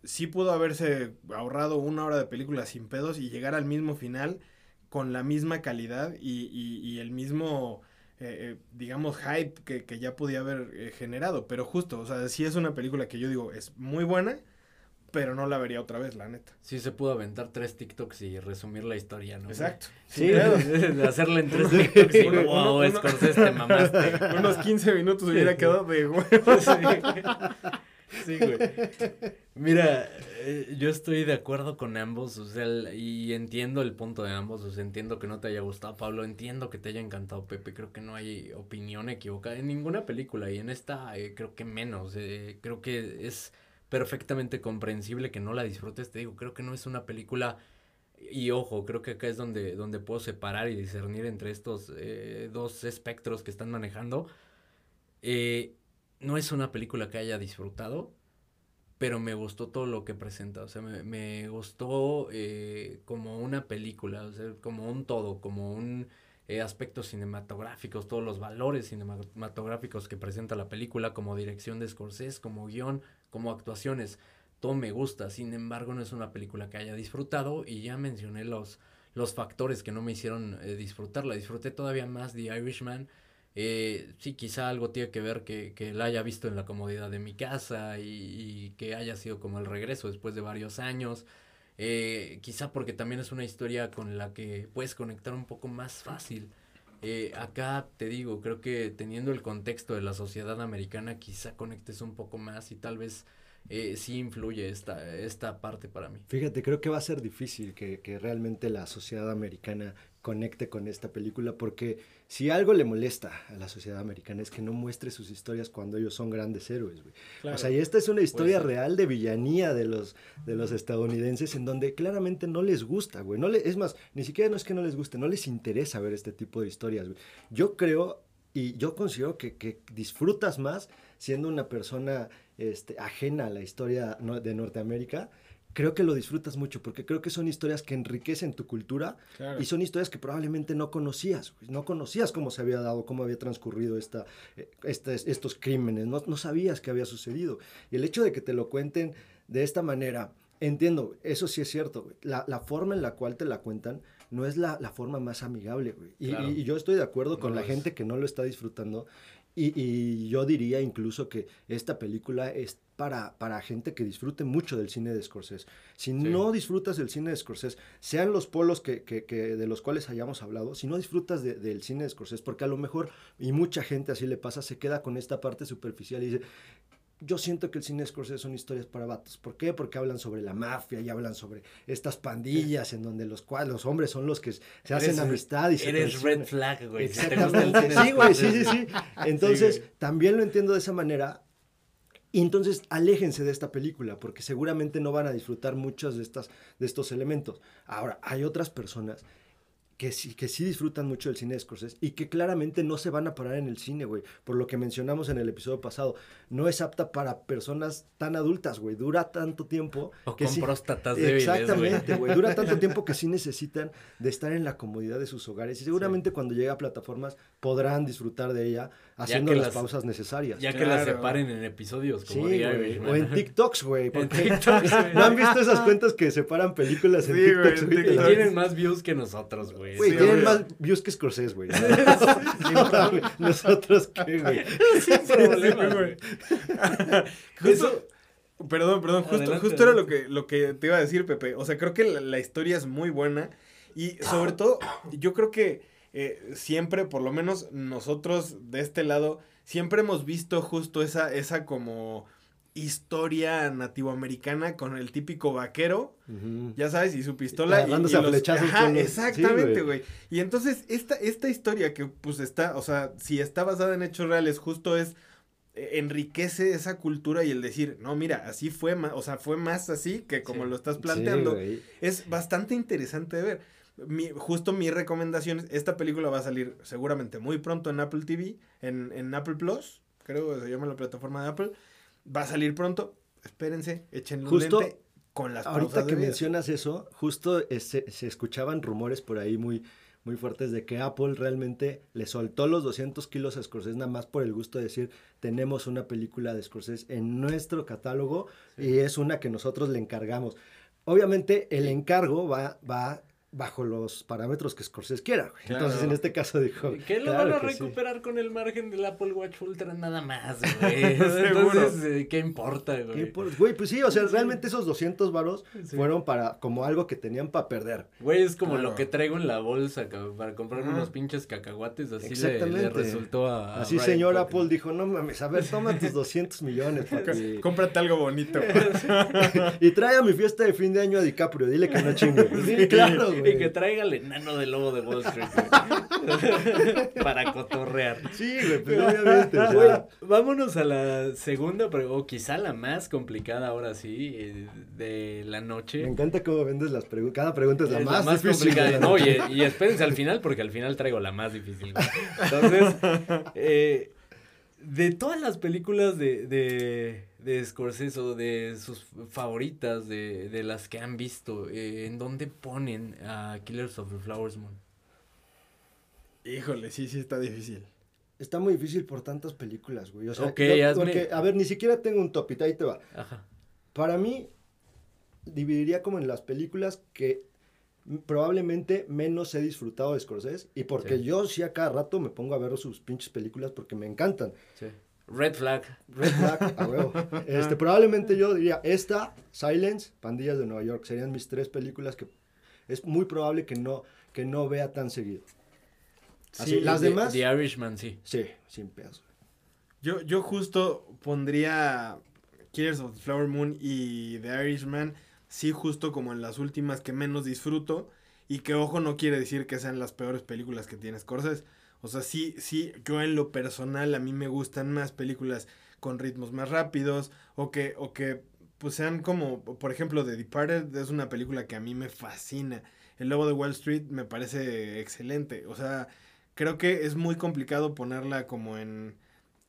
Speaker 1: sí pudo haberse ahorrado una hora de película sin pedos y llegar al mismo final con la misma calidad y, y, el mismo, eh, eh, digamos, hype que, que, ya podía haber generado. Pero justo, o sea, sí es una película que yo digo es muy buena pero no la vería otra vez, la neta.
Speaker 2: Sí, se pudo aventar tres TikToks y resumir la historia, ¿no?
Speaker 1: Exacto.
Speaker 2: Sí, de [laughs] hacerle en tres TikToks y wow, uno, te mamaste. [laughs]
Speaker 1: Unos 15 minutos hubiera quedado de huevo. [laughs]
Speaker 2: Sí. güey. Mira, eh, yo estoy de acuerdo con ambos, o sea, y entiendo el punto de ambos, o sea, entiendo que no te haya gustado Pablo, entiendo que te haya encantado Pepe, creo que no hay opinión equivocada en ninguna película y en esta eh, creo que menos, eh, creo que es perfectamente comprensible que no la disfrutes. Te digo, creo que no es una película. Y ojo, creo que acá es donde, donde puedo separar y discernir entre estos eh, dos espectros que están manejando. Eh, no es una película que haya disfrutado, pero me gustó todo lo que presenta. O sea, me, me gustó eh, como una película, o sea, como un todo, como un aspectos cinematográficos, todos los valores cinematográficos que presenta la película, como dirección de Scorsese, como guion, como actuaciones, todo me gusta, sin embargo no es una película que haya disfrutado y ya mencioné los, los factores que no me hicieron eh, disfrutarla, disfruté todavía más The Irishman, eh, sí, quizá algo tiene que ver que, que, la haya visto en la comodidad de mi casa y, que haya sido como el regreso después de varios años. Eh, quizá porque también es una historia con la que puedes conectar un poco más fácil. Eh, acá te digo, creo que teniendo el contexto de la sociedad americana, quizá conectes un poco más y tal vez eh, sí influye esta, esta parte para mí.
Speaker 3: Fíjate, creo que va a ser difícil que, que realmente la sociedad americana conecte con esta película porque si algo le molesta a la sociedad americana es que no muestre sus historias cuando ellos son grandes héroes, güey. o sea, y esta es una historia real de villanía de los, de los estadounidenses en donde claramente no les gusta, güey. No le, es más, ni siquiera no es que no les guste, no les interesa ver este tipo de historias, güey. Yo creo Y yo considero que, que disfrutas más siendo una persona este, ajena a la historia de Norteamérica. Creo que lo disfrutas mucho porque creo que son historias que enriquecen tu cultura
Speaker 1: Claro.
Speaker 3: y son historias que probablemente no conocías. No conocías cómo se había dado, cómo había transcurrido esta, eh, estos crímenes. No, no sabías qué había sucedido. Y el hecho de que te lo cuenten de esta manera, entiendo, eso sí es cierto. La, la forma en la cual te la cuentan no es la, la forma más amigable. Y,
Speaker 2: Claro.
Speaker 3: y- y yo estoy de acuerdo con
Speaker 2: No
Speaker 3: la
Speaker 2: es.
Speaker 3: gente que no lo está disfrutando. Y, y yo diría incluso que esta película es para, para gente que disfrute mucho del cine de Scorsese. Si no disfrutas del cine de Scorsese, sean los polos que, que- que de los cuales hayamos hablado, si no disfrutas de- del cine de Scorsese, porque a lo mejor, y mucha gente así le pasa, se queda con esta parte superficial y dice, yo siento que el cine de Scorsese son historias para vatos. ¿Por qué? Porque hablan sobre la mafia y hablan sobre estas pandillas en donde los, los hombres son los que se hacen
Speaker 2: Eres-
Speaker 3: amistad y se
Speaker 2: Eres red flag, güey.
Speaker 3: Exactamente. [laughs] Sí, güey, sí, sí, sí. Entonces, también lo entiendo de esa manera. Y entonces, aléjense de esta película, porque seguramente no van a disfrutar muchos de, estas, de estos elementos. Ahora, hay otras personas que sí, que sí disfrutan mucho del cine de Scorsese y que claramente no se van a parar en el cine, güey. Por lo que mencionamos en el episodio pasado. No es apta para personas tan adultas, güey. Dura tanto tiempo.
Speaker 2: O
Speaker 3: que
Speaker 2: con
Speaker 3: sí-
Speaker 2: próstatas débiles, güey.
Speaker 3: Exactamente, güey. Dura tanto [laughs] tiempo que sí necesitan de estar en la comodidad de sus hogares. Y seguramente cuando llegue a plataformas podrán disfrutar de ella haciendo las,
Speaker 2: las-
Speaker 3: pausas necesarias.
Speaker 2: Ya que las separen en episodios,
Speaker 3: Sí,
Speaker 2: como
Speaker 3: güey.
Speaker 2: The Irishman.
Speaker 3: O en TikToks, güey. [laughs]
Speaker 2: En
Speaker 3: porque-
Speaker 2: TikToks, güey. [laughs]
Speaker 3: ¿No han visto esas cuentas que separan películas en
Speaker 1: Sí, güey,
Speaker 3: TikToks?
Speaker 1: en
Speaker 3: güey?
Speaker 2: Y
Speaker 1: TikTok.
Speaker 2: tienen más views que nosotros, güey.
Speaker 3: Güey,
Speaker 1: Sí,
Speaker 3: tienen más views que Scorsese, güey. [laughs] No, güey, Nosotros qué, güey. [laughs]
Speaker 2: Sin problema, güey. [laughs]
Speaker 1: Justo, perdón, perdón, justo,
Speaker 2: Adelante,
Speaker 1: justo era lo que, lo que te iba a decir, Pepe. O sea, creo que la, la historia es muy buena y sobre todo, yo creo que eh, siempre, por lo menos nosotros de este lado, siempre hemos visto justo esa, esa como historia nativoamericana con el típico vaquero, ya sabes, y su pistola. y- y
Speaker 3: a
Speaker 1: los-
Speaker 3: flechazos
Speaker 1: Ajá,
Speaker 3: los-
Speaker 1: exactamente,
Speaker 3: sí,
Speaker 1: güey. y entonces, esta, esta historia que pues está, o sea, si está basada en hechos reales, justo es eh, enriquece esa cultura y el decir, no, mira, así fue más, o sea, fue más así que como
Speaker 2: Sí.
Speaker 1: lo estás planteando. es bastante interesante de ver. Mi- justo mi recomendación es, esta película va a salir seguramente muy pronto en Apple TV, en, en Apple Plus, creo que se llama la plataforma de Apple. Va a salir pronto, espérense, échenle un
Speaker 3: Justo
Speaker 1: lente con las
Speaker 3: Ahorita que mencionas eso, justo eh, se, se escuchaban rumores por ahí muy, muy fuertes de que Apple realmente le soltó los 200 kilos a Scorsese nada más por el gusto de decir, tenemos una película de Scorsese en nuestro catálogo y es una que nosotros le encargamos. Obviamente el encargo va, va bajo los parámetros que Scorsese quiera. güey.
Speaker 1: Claro.
Speaker 3: Entonces en este caso dijo...
Speaker 2: Que lo
Speaker 3: "Claro
Speaker 2: van a
Speaker 3: sí".
Speaker 2: recuperar con el margen del Apple Watch Ultra nada más, [laughs] güey.
Speaker 1: Seguro.
Speaker 2: Entonces, eh, ¿qué importa,
Speaker 3: ¿Qué
Speaker 2: güey?
Speaker 3: por- Güey, pues sí, o sea, realmente esos 200 varos
Speaker 2: Sí.
Speaker 3: fueron para como algo que tenían para perder.
Speaker 2: Güey, es como
Speaker 1: Claro.
Speaker 2: lo que traigo en la bolsa ca- para comprarme unos pinches cacahuates. Así le, resultó a. a
Speaker 3: Así
Speaker 2: Brian
Speaker 3: señor. Apple dijo, no mames, a ver, toma tus [laughs] 200 millones, papi.
Speaker 1: Cómprate algo bonito. [laughs]
Speaker 3: y trae a mi fiesta de fin de año a DiCaprio, dile que no chingue. Sí, claro,
Speaker 2: Y
Speaker 3: güey.
Speaker 2: que traiga el enano del lobo de Wall Street, güey. [laughs] para cotorrear.
Speaker 3: Sí, güey, pues obviamente.
Speaker 2: Güey, vámonos a la segunda, pero, o quizá la más complicada ahora sí, eh, de la noche.
Speaker 3: me encanta cómo vendes las preguntas. Cada pregunta es la
Speaker 2: Es
Speaker 3: más, difícil.
Speaker 2: complicada.
Speaker 3: de la
Speaker 2: No, y, y espérense al final, porque al final traigo la más difícil. güey. Entonces, [laughs] eh, de todas las películas de, de, de Scorsese o de sus favoritas, de, de las que han visto, eh, ¿en dónde ponen a Killers of the Flowers Moon?
Speaker 1: Híjole, sí, sí está difícil.
Speaker 3: Está muy difícil por tantas películas, güey. O sea,
Speaker 2: Ok,
Speaker 3: yo-
Speaker 2: hazme-
Speaker 3: porque, a ver, ni siquiera tengo un top, y ahí te va.
Speaker 2: Ajá.
Speaker 3: Para mí, dividiría como en las películas que probablemente menos he disfrutado de Scorsese y porque
Speaker 2: Sí.
Speaker 3: yo sí a cada rato me pongo a ver sus pinches películas porque me encantan.
Speaker 2: Sí. Red Flag.
Speaker 3: Red Flag, a huevo. Este, probablemente yo diría esta, Silence, Pandillas de Nueva York. Serían mis tres películas que es muy probable que no, que no vea tan seguido. Así,
Speaker 1: Sí,
Speaker 3: las
Speaker 2: The-
Speaker 3: demás,
Speaker 2: The Irishman, sí.
Speaker 3: sí, sin pedos.
Speaker 1: Yo, yo justo pondría Killers of the Flower Moon y The Irishman, sí, justo como en las últimas que menos disfruto. Y que, ojo, no quiere decir que sean las peores películas que tiene Scorsese. O sea, sí, sí, yo en lo personal a mí me gustan más películas con ritmos más rápidos o que, o que pues sean como, por ejemplo, The Departed es una película que a mí me fascina. El Lobo de Wall Street me parece excelente. O sea, creo que es muy complicado ponerla como en,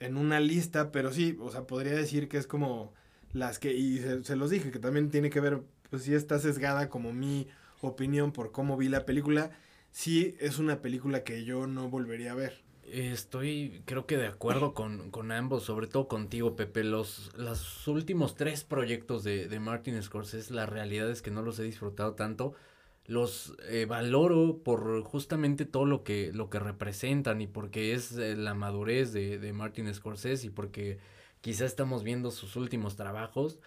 Speaker 1: en una lista, pero sí, o sea, podría decir que es como las que, y se, se los dije, que también tiene que ver, pues sí está sesgada como mi opinión por cómo vi la película, sí es una película que yo no volvería a ver.
Speaker 2: Estoy, creo que de acuerdo con, con ambos, sobre todo contigo, Pepe. Los, los últimos tres proyectos de, de Martin Scorsese, la realidad es que no los he disfrutado tanto. Los eh, valoro por justamente todo lo que, lo que representan y porque es eh, la madurez de, de Martin Scorsese y porque quizá estamos viendo sus últimos trabajos.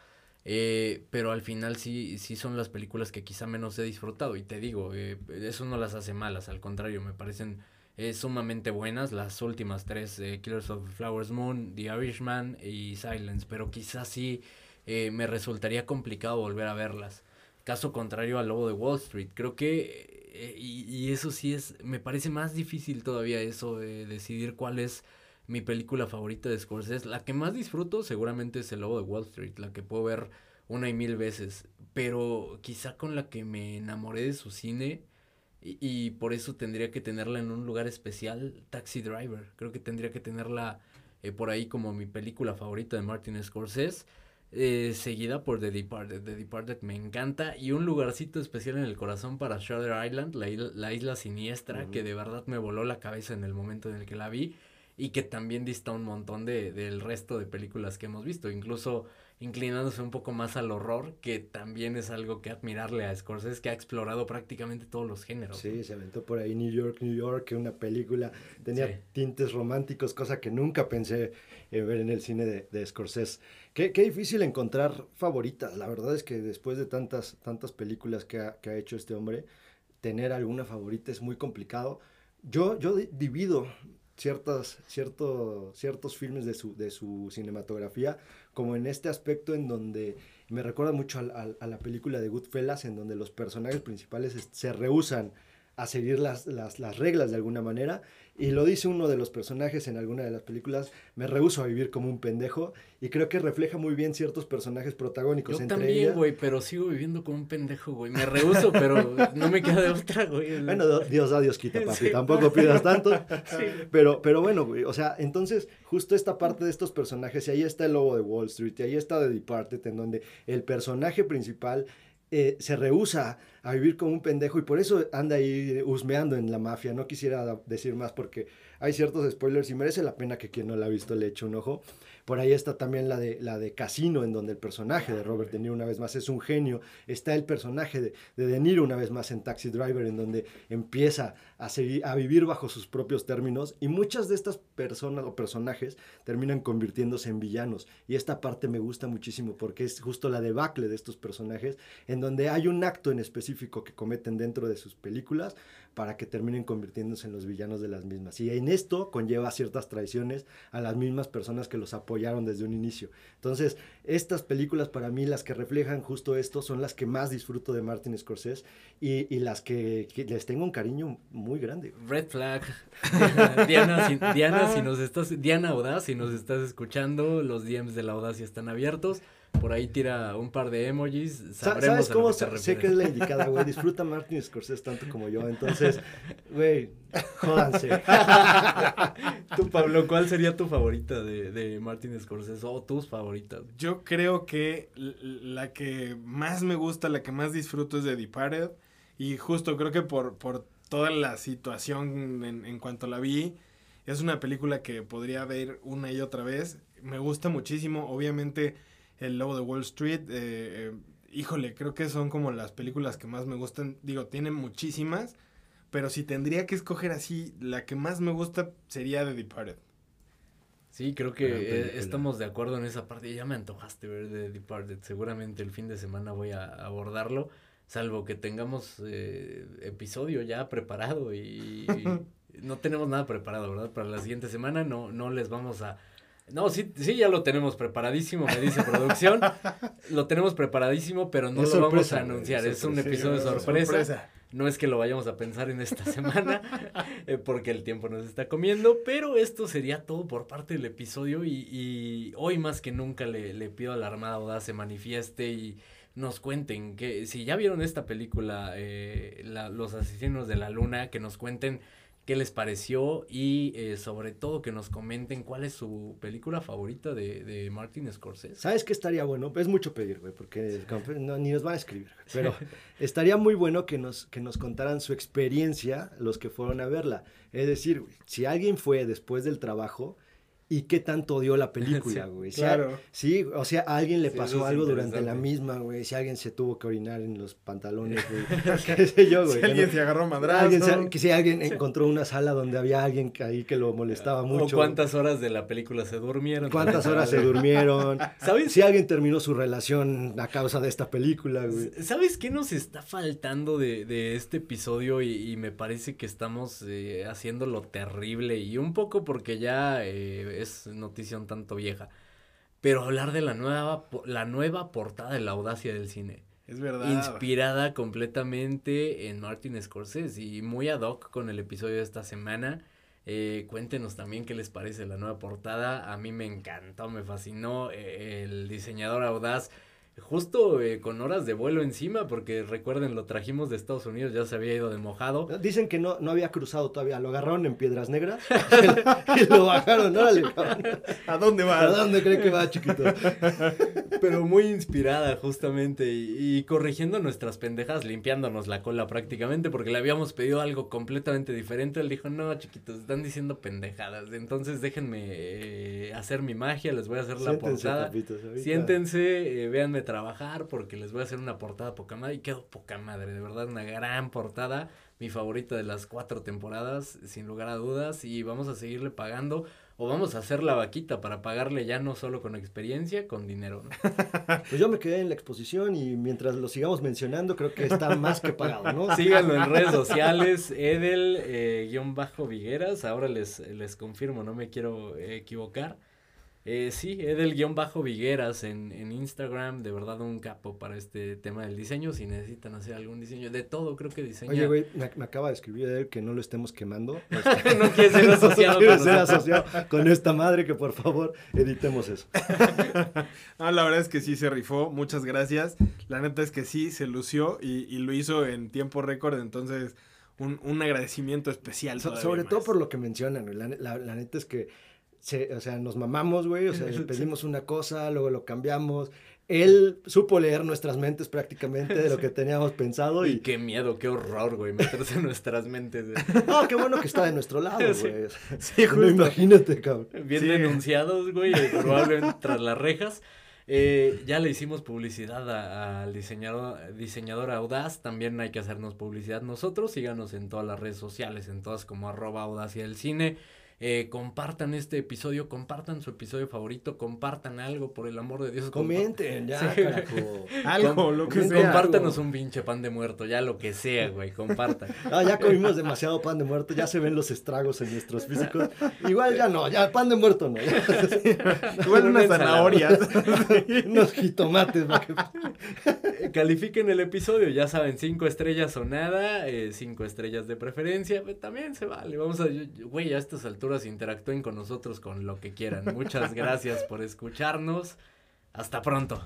Speaker 2: Eh, pero al final sí, sí son las películas que quizá menos he disfrutado. Y te digo, eh, eso no las hace malas, al contrario, me parecen eh, sumamente buenas. Las últimas tres, eh, Killers of Flowers Moon, The Irishman y Silence, pero quizás sí eh, me resultaría complicado volver a verlas. Caso contrario al Lobo de Wall Street, creo que, y, y, eso sí es, me parece más difícil todavía eso de decidir cuál es mi película favorita de Scorsese. La que más disfruto seguramente es El Lobo de Wall Street, la que puedo ver una y mil veces, pero quizá con la que me enamoré de su cine y, y, por eso tendría que tenerla en un lugar especial, Taxi Driver. Creo que tendría que tenerla eh, por ahí como mi película favorita de Martin Scorsese. Eh, seguida por The Departed. The Departed me encanta. Y un lugarcito especial en el corazón para Shutter Island, la, isla, la isla siniestra, uh -huh. que de verdad me voló la cabeza en el momento en el que la vi. Y que también dista un montón de, del resto de películas que hemos visto. Incluso inclinándose un poco más al horror, que también es algo que admirarle a Scorsese, que ha explorado prácticamente todos los géneros.
Speaker 3: Sí, se aventó por ahí New York, New York, que una película tenía sí. tintes románticos, cosa que nunca pensé en ver en el cine de, de Scorsese. Qué, qué, difícil encontrar favoritas, la verdad es que después de tantas, tantas películas que ha, que ha hecho este hombre, tener alguna favorita es muy complicado. Yo, yo divido ciertas, cierto, ciertos filmes de su, de su cinematografía, como en este aspecto en donde me recuerda mucho a, a, a, la película de Goodfellas, en donde los personajes principales se rehusan a seguir las, las, las, reglas de alguna manera. Y lo dice uno de los personajes en alguna de las películas, me rehuso a vivir como un pendejo. Y creo que refleja muy bien ciertos personajes protagónicos.
Speaker 2: Yo
Speaker 3: entre
Speaker 2: también, güey, pero sigo viviendo como un pendejo, güey. Me rehuso, [laughs] pero no me queda de otra, güey.
Speaker 3: Bueno, Dios da, Dios quita, papi. Sí. Tampoco pidas tanto. [laughs] Sí. Pero, pero bueno, güey, o sea, entonces justo esta parte de estos personajes, y ahí está el lobo de Wall Street, y ahí está The Departed, en donde el personaje principal eh, se rehúsa a vivir como un pendejo y por eso anda ahí husmeando en la mafia. No quisiera decir más porque hay ciertos spoilers y merece la pena que quien no la ha visto le eche un ojo. Por ahí está también la de, la de Casino, en donde el personaje de Robert De Niro una vez más es un genio. Está el personaje de, de De Niro una vez más en Taxi Driver, en donde empieza a, seguir, a vivir bajo sus propios términos. Y muchas de estas personas o personajes terminan convirtiéndose en villanos. Y esta parte me gusta muchísimo porque es justo la debacle de estos personajes, en donde hay un acto en específico que cometen dentro de sus películas para que terminen convirtiéndose en los villanos de las mismas. Y en esto conlleva ciertas traiciones a las mismas personas que los apoyaron desde un inicio. Entonces, estas películas para mí, las que reflejan justo esto, son las que más disfruto de Martin Scorsese y, las que, les tengo un cariño muy grande.
Speaker 2: Red Flag. [laughs] Diana, si, si nos estás, Diana Audaz, si nos estás escuchando, los DMs de la Audacia están abiertos por ahí tira un par de emojis.
Speaker 3: ¿Sabes cómo? Que sé que es la indicada, güey. Disfruta Martin Scorsese tanto como yo. Entonces, güey, jódanse. [laughs]
Speaker 2: Tú, Pablo, ¿cuál sería tu favorita de, de Martin Scorsese o tus favoritas?
Speaker 1: Yo creo que la que más me gusta, la que más disfruto es de Departed. Y justo creo que por, por toda la situación en, en cuanto la vi, es una película que podría ver una y otra vez. Me gusta muchísimo. Obviamente el Lobo de Wall Street. Eh, eh, híjole, creo que son como las películas que más me gustan. Digo, tienen muchísimas, pero si tendría que escoger así, la que más me gusta sería The Departed.
Speaker 2: Sí, creo que eh, estamos de acuerdo en esa parte. Ya me antojaste ver The Departed. Seguramente el fin de semana voy a abordarlo, salvo que tengamos eh, episodio ya preparado y, y [laughs] no tenemos nada preparado, ¿verdad? Para la siguiente semana no, no les vamos a no, sí, sí, ya lo tenemos preparadísimo, me dice producción. [laughs] lo tenemos preparadísimo, pero no es lo sorpresa, vamos a anunciar. Es, es un episodio de sorpresa. sorpresa. No es que lo vayamos a pensar en esta semana, [laughs] eh, porque el tiempo nos está comiendo, pero esto sería todo por parte del episodio y, y hoy más que nunca le, le, pido a la Armada Audaz se manifieste y nos cuenten que si ya vieron esta película, eh, la, Los Asesinos de la Luna, que nos cuenten qué les pareció y eh, sobre todo que nos comenten cuál es su película favorita de, de Martin Scorsese.
Speaker 3: ¿Sabes qué estaría bueno? Es mucho pedir, güey, porque no, ni nos van a escribir, güey, pero estaría muy bueno que nos, que nos contaran su experiencia los que fueron a verla. Es decir, güey, si alguien fue después del trabajo y qué tanto odió la película, [laughs] güey.
Speaker 1: claro.
Speaker 3: sí, o sea, a alguien le pasó algo durante la misma, güey. Si alguien se tuvo que orinar en los pantalones, güey. [laughs] [laughs] qué sé yo, güey.
Speaker 1: Si alguien se agarró madrazo.
Speaker 3: Alguien si alguien encontró una sala donde había alguien ahí que lo molestaba mucho.
Speaker 2: O cuántas horas de la película se durmieron.
Speaker 3: Cuántas horas se durmieron. ¿Sabes? Si alguien terminó su relación a causa de esta película, güey.
Speaker 2: ¿Sabes qué nos está faltando de, de este episodio? Y, me parece que estamos eh, haciendo lo terrible. Y un poco porque ya... Eh, es noticia un tanto vieja. Pero hablar de la nueva, la nueva portada de la audacia del cine.
Speaker 1: Es verdad.
Speaker 2: Inspirada completamente en Martin Scorsese y muy ad hoc con el episodio de esta semana. Eh, cuéntenos también qué les parece la nueva portada. A mí me encantó, me fascinó. Eh, el diseñador audaz justo eh, con horas de vuelo encima, porque recuerden, lo trajimos de Estados Unidos, ya se había ido de mojado.
Speaker 3: Dicen que no, no había cruzado todavía, lo agarraron en Piedras Negras [laughs] y lo bajaron, órale,
Speaker 1: ¿A dónde va?
Speaker 3: ¿A dónde cree que va, chiquito?
Speaker 2: Pero muy inspirada, justamente, y, corrigiendo nuestras pendejas, limpiándonos la cola prácticamente, porque le habíamos pedido algo completamente diferente. Él dijo, no, chiquitos, están diciendo pendejadas, entonces déjenme eh, hacer mi magia, les voy a hacer la portada. Siéntense, eh, véanme trabajar porque les voy a hacer una portada poca madre y quedó poca madre, de verdad una gran portada, mi favorita de las cuatro temporadas, sin lugar a dudas, y vamos a seguirle pagando o vamos a hacer la vaquita para pagarle ya no solo con experiencia, con dinero. [laughs]
Speaker 3: Pues yo me quedé en la exposición y mientras lo sigamos mencionando creo que está más que pagado, ¿no? [laughs]
Speaker 2: Síganlo en redes sociales, Edel, eh, guion bajo Vigueras, ahora les, les confirmo, no me quiero equivocar. Eh, sí, Edel-Vigueras en, en Instagram, de verdad un capo para este tema del diseño, si necesitan hacer algún diseño, de todo creo que diseña.
Speaker 3: Oye, güey, me, acaba de escribir Edel que no lo estemos quemando. [laughs]
Speaker 2: no quiere ser asociado, [laughs]
Speaker 3: no ser asociado con esta madre, que por favor editemos eso. [laughs]
Speaker 1: ah, la verdad es que sí se rifó, muchas gracias. La neta es que sí, se lució y, y lo hizo en tiempo récord, entonces un, un agradecimiento especial.
Speaker 3: sobre todo por lo que mencionan, la, la, la neta es que o sea, nos mamamos, güey, o sea, le pedimos una cosa, luego lo cambiamos. Él supo leer nuestras mentes prácticamente de lo que teníamos pensado. Y,
Speaker 2: qué miedo, qué horror, güey, meterse en nuestras mentes. [laughs]
Speaker 3: No, qué bueno que está de nuestro lado, [laughs] güey. Sí, justo. imagínate, cabrón.
Speaker 2: Bien denunciados, güey, [laughs] probablemente tras las rejas. Eh, ya le hicimos publicidad al diseñador, diseñador audaz, también hay que hacernos publicidad nosotros, síganos en todas las redes sociales, en todas como arroba audacia del cine, eh, compartan este episodio, compartan su episodio favorito, compartan algo, por el amor de Dios.
Speaker 3: Comenten, ya, carajo. [laughs]
Speaker 1: algo, lo que sea.
Speaker 2: Compártanos un pinche pan de muerto, ya lo que sea, güey, compartan. [laughs]
Speaker 3: Ah, ya comimos demasiado pan de muerto, ya se ven los estragos en nuestros físicos. Igual ya no, ya pan de muerto no. [laughs]
Speaker 1: Igual unas zanahorias.
Speaker 3: unos jitomates.
Speaker 2: Califiquen el episodio, ya saben, cinco estrellas o nada, eh, cinco estrellas de preferencia, también se vale. Vamos a, güey, a estas alturas interactúen con nosotros con lo que quieran. Muchas gracias por escucharnos. Hasta pronto.